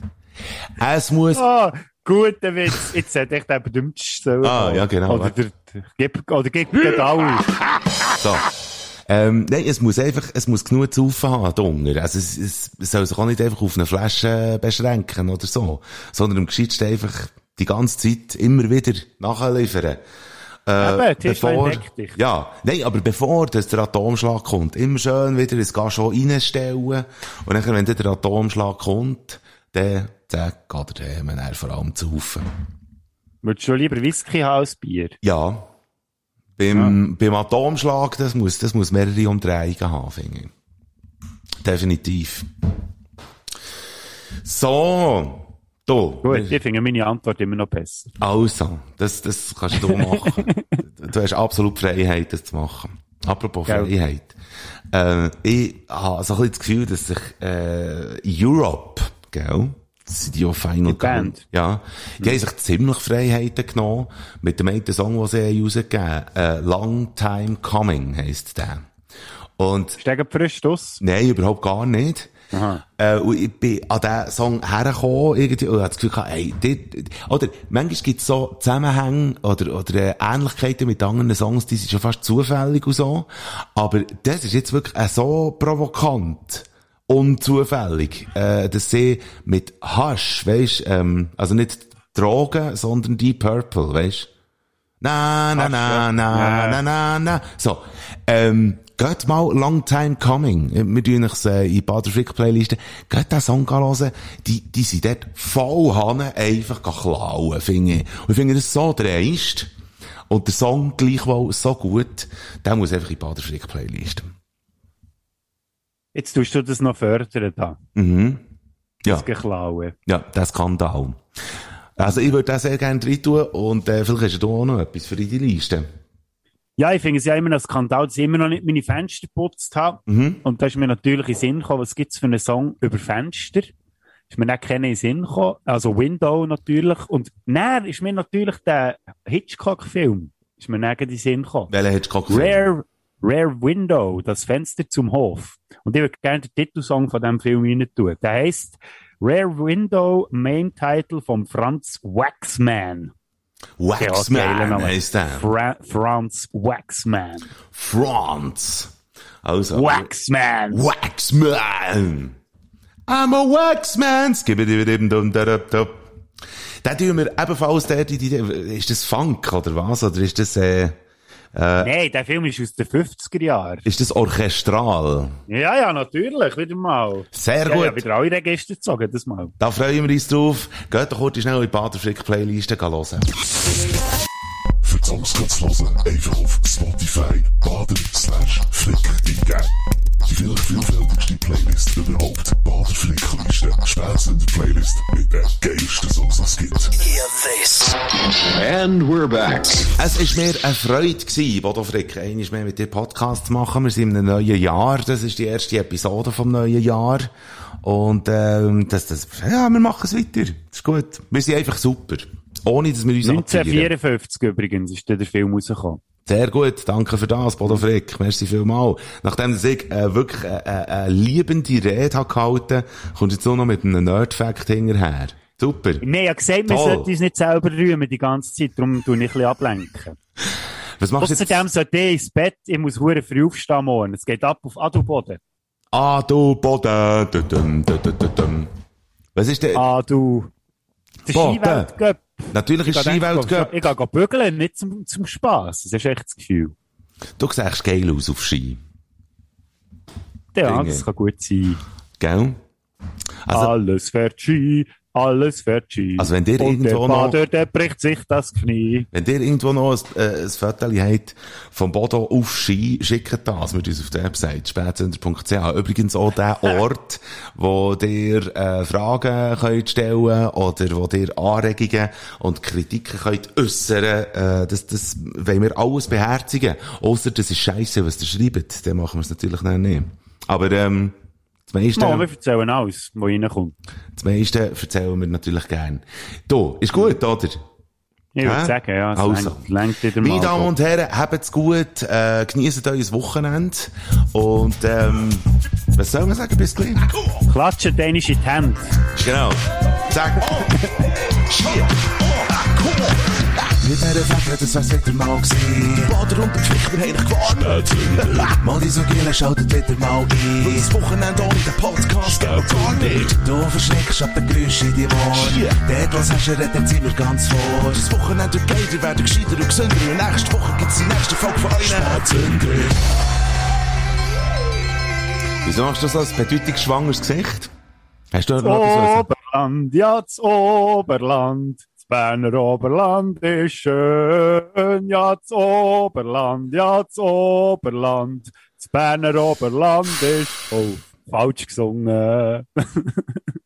Es muss... Ah, guter Witz. Jetzt hätte ich den bedümmt so. Ah, ja, genau. Oder, der, gib, oder gib den auf. So. Ähm, nein, es muss einfach, es muss genug zu haben, drunter. Also, es, es, es soll sich auch nicht einfach auf eine Flasche beschränken oder so. Sondern am gescheitsten einfach die ganze Zeit immer wieder nachliefern. Äh, Eben, dich. ja, nein, aber bevor dass der Atomschlag kommt, immer schön wieder ins Gashon reinstellen. Und dann, wenn dann der Atomschlag kommt, dann, zack, geht er dann dann vor allem zu saufen. Würdest du lieber Whisky haben als Bier? Ja. Beim, beim Atomschlag, das muss, das muss mehrere Umdrehungen haben, finde ich. Definitiv. So. Du. Gut, ich finde meine Antwort immer noch besser. Also, das, das kannst du machen. (laughs) du hast absolut Freiheit, das zu machen. Apropos Gell. Freiheit. Äh, ich habe so ein bisschen das Gefühl, dass sich äh, Europe, gell? Das sind die auch Final Die Band. Ja. Die haben sich ziemlich Freiheiten genommen mit dem einen Song, den sie rausgegeben haben. Äh, Long Time Coming heisst der. Und Steigen frisch aus? Nein, überhaupt gar nicht. Aha. Äh, und ich bin an diesen Song hergekommen, irgendwie, und hab das Gefühl gehabt, ey, dort, oder, manchmal gibt's so Zusammenhänge oder, oder äh, Ähnlichkeiten mit anderen Songs, die sind schon fast zufällig und so. Aber das ist jetzt wirklich äh, so provokant und zufällig, äh, dass sie mit Hush, weisst, ähm, also nicht Drogen, sondern Deep Purple, weisst. Na, na, na, na, na, na, na. So, ähm, geht mal Long Time Coming. Wir tun euch äh, in Bader Frick Playlisten. Geht den Song hören. Die, die sind dort voll Hanne einfach klauen, finde ich. Und ich finde das so dreist. Und der Song gleichwohl so gut, der muss einfach in Bader Frick Playlist. Jetzt tust du das noch fördern da. Mhm. Ja. Das Geklauen. Ja, der Skandal. Also ich würde das sehr gerne rein tun und äh, vielleicht hast du auch noch etwas für in die Liste. Ja, ich finde es ja immer noch ein Skandal, dass ich immer noch nicht meine Fenster geputzt habe. Mhm. Und da ist mir natürlich in den Sinn gekommen, was gibt's für einen Song über Fenster? Ist mir nicht keiner in den Sinn gekommen. Also Window natürlich. Und näher ist mir natürlich der Hitchcock-Film. Ist mir nicht in den Sinn gekommen. Du gerade Rare, Rare Window, das Fenster zum Hof. Und ich würde gerne den Titelsong von diesem Film rein tun. Der heißt Rare Window, Main Title von Franz Waxman. Waxman heisst der. Fra Franz Waxman. Franz. Also. Waxman. Waxman. I'm a Waxman. Den tun wir ebenfalls dort in die, ist das Funk oder was? Oder ist das, äh, Nein, der Film ist aus den 50er Jahren. ist das orchestral? Ja, ja, natürlich, wieder mal. Sehr Ja, gut. ja, wieder alle Register gezogen, das mal. Da freuen wir uns drauf. Geht doch kurz schnell in die Baderfrick-Playliste hören. Songs kannst du hören, einfach auf Spotify baden slash flick eingeben. Die vielleicht vielfältigste Playlist überhaupt. Bader Flickliste. Spätzende Playlist mit den geilsten Songs, die es gibt. And we're back. Es ist mir eine Freude gewesen, Bodo Frick, einmal mehr mit dir Podcast zu machen. Wir sind in einem neuen Jahr. Das ist die erste Episode vom neuen Jahr. Und, ähm, das, das, ja, wir machen es weiter. Das ist gut. Wir sind einfach super. Ohne, dass wir uns abziehen. 1954 übrigens ist der Film rausgekommen. Sehr gut, danke für das, Bodo Frick. Merci vielmal. Nachdem ich äh, wirklich äh, äh, eine liebende Rede habe gehalten, kommst du jetzt nur noch mit einem Nerd-Fact hinterher. Super. Wir haben ja gesagt, wir sollten uns nicht selber rühmen die ganze Zeit, darum tue ich ein bisschen ablenken. Was machst du jetzt? Außerdem sollte ich ins Bett, ich muss hure früh aufstehen morgen. Es geht ab auf Adelboden. Ah, du Boden. Dum, dum, dum, dum, dum. Was ist denn? Ah, du. Der. Skiweltcup. Natürlich ist Ich gehe Skiweltcup. Ich gehe bügeln, nicht zum, zum Spass. Das ist echt das Gefühl. Du siehst geil aus auf Ski. Ja, Dinge. das kann gut sein. Gell? Also, alles fährt Ski, alles Ski. Also wenn dir Und der irgendwo noch- Bader, der bricht sich das Knie. wenn ihr irgendwo noch ein, äh, ein Foto habt vom Bodo auf Ski, schickt das mit uns auf der Website spätsender.ch. Übrigens auch der (laughs) Ort, wo ihr äh, Fragen könnt stellen oder wo ihr Anregungen und Kritiken könnt äußern. Äh, das, das wollen wir alles beherzigen. Ausser das ist scheiße, was ihr schreibt. Dann machen wir es natürlich noch nicht. Aber ähm, meiste... Mal, wir erzählen alles, was reinkommt. Das meiste erzählen wir natürlich gern. Du, ist gut, oder? Ich würde Hä? sagen, ja, Also. lenkt- lenkt wieder mal. Meine Damen und Herren, habt's gut, äh, genießt euer Wochenende und ähm, was soll man sagen, bis gleich? Klatschen dänisch in die Hände. Genau. Sag. Mit dieser Wette, das wär's wieder mal gewesen. Die Bader und der Pflicht, wir haben nicht gewartet. Mal die so Giele schaltet wieder mal ein. Und das Wochenende ohne den Podcast geht gar nicht. Du verschreckst ab den Geräuschen in die Ohren. Dort, was hast du, redet sind wir ganz vor. Das Wochenende geil, ihr werdet gescheiter und gesünder. Und nächste Woche gibt's die nächste Folge von euch. Spätzünder. Wieso machst du so ein bedeutungsschwangeres Gesicht? Hast du noch etwas Oberland, ja, das Oberland. Das Berner Oberland ist schön. Ja, das Oberland, ja, das Oberland. Das Berner Oberland ist, oh, falsch gesungen. (laughs)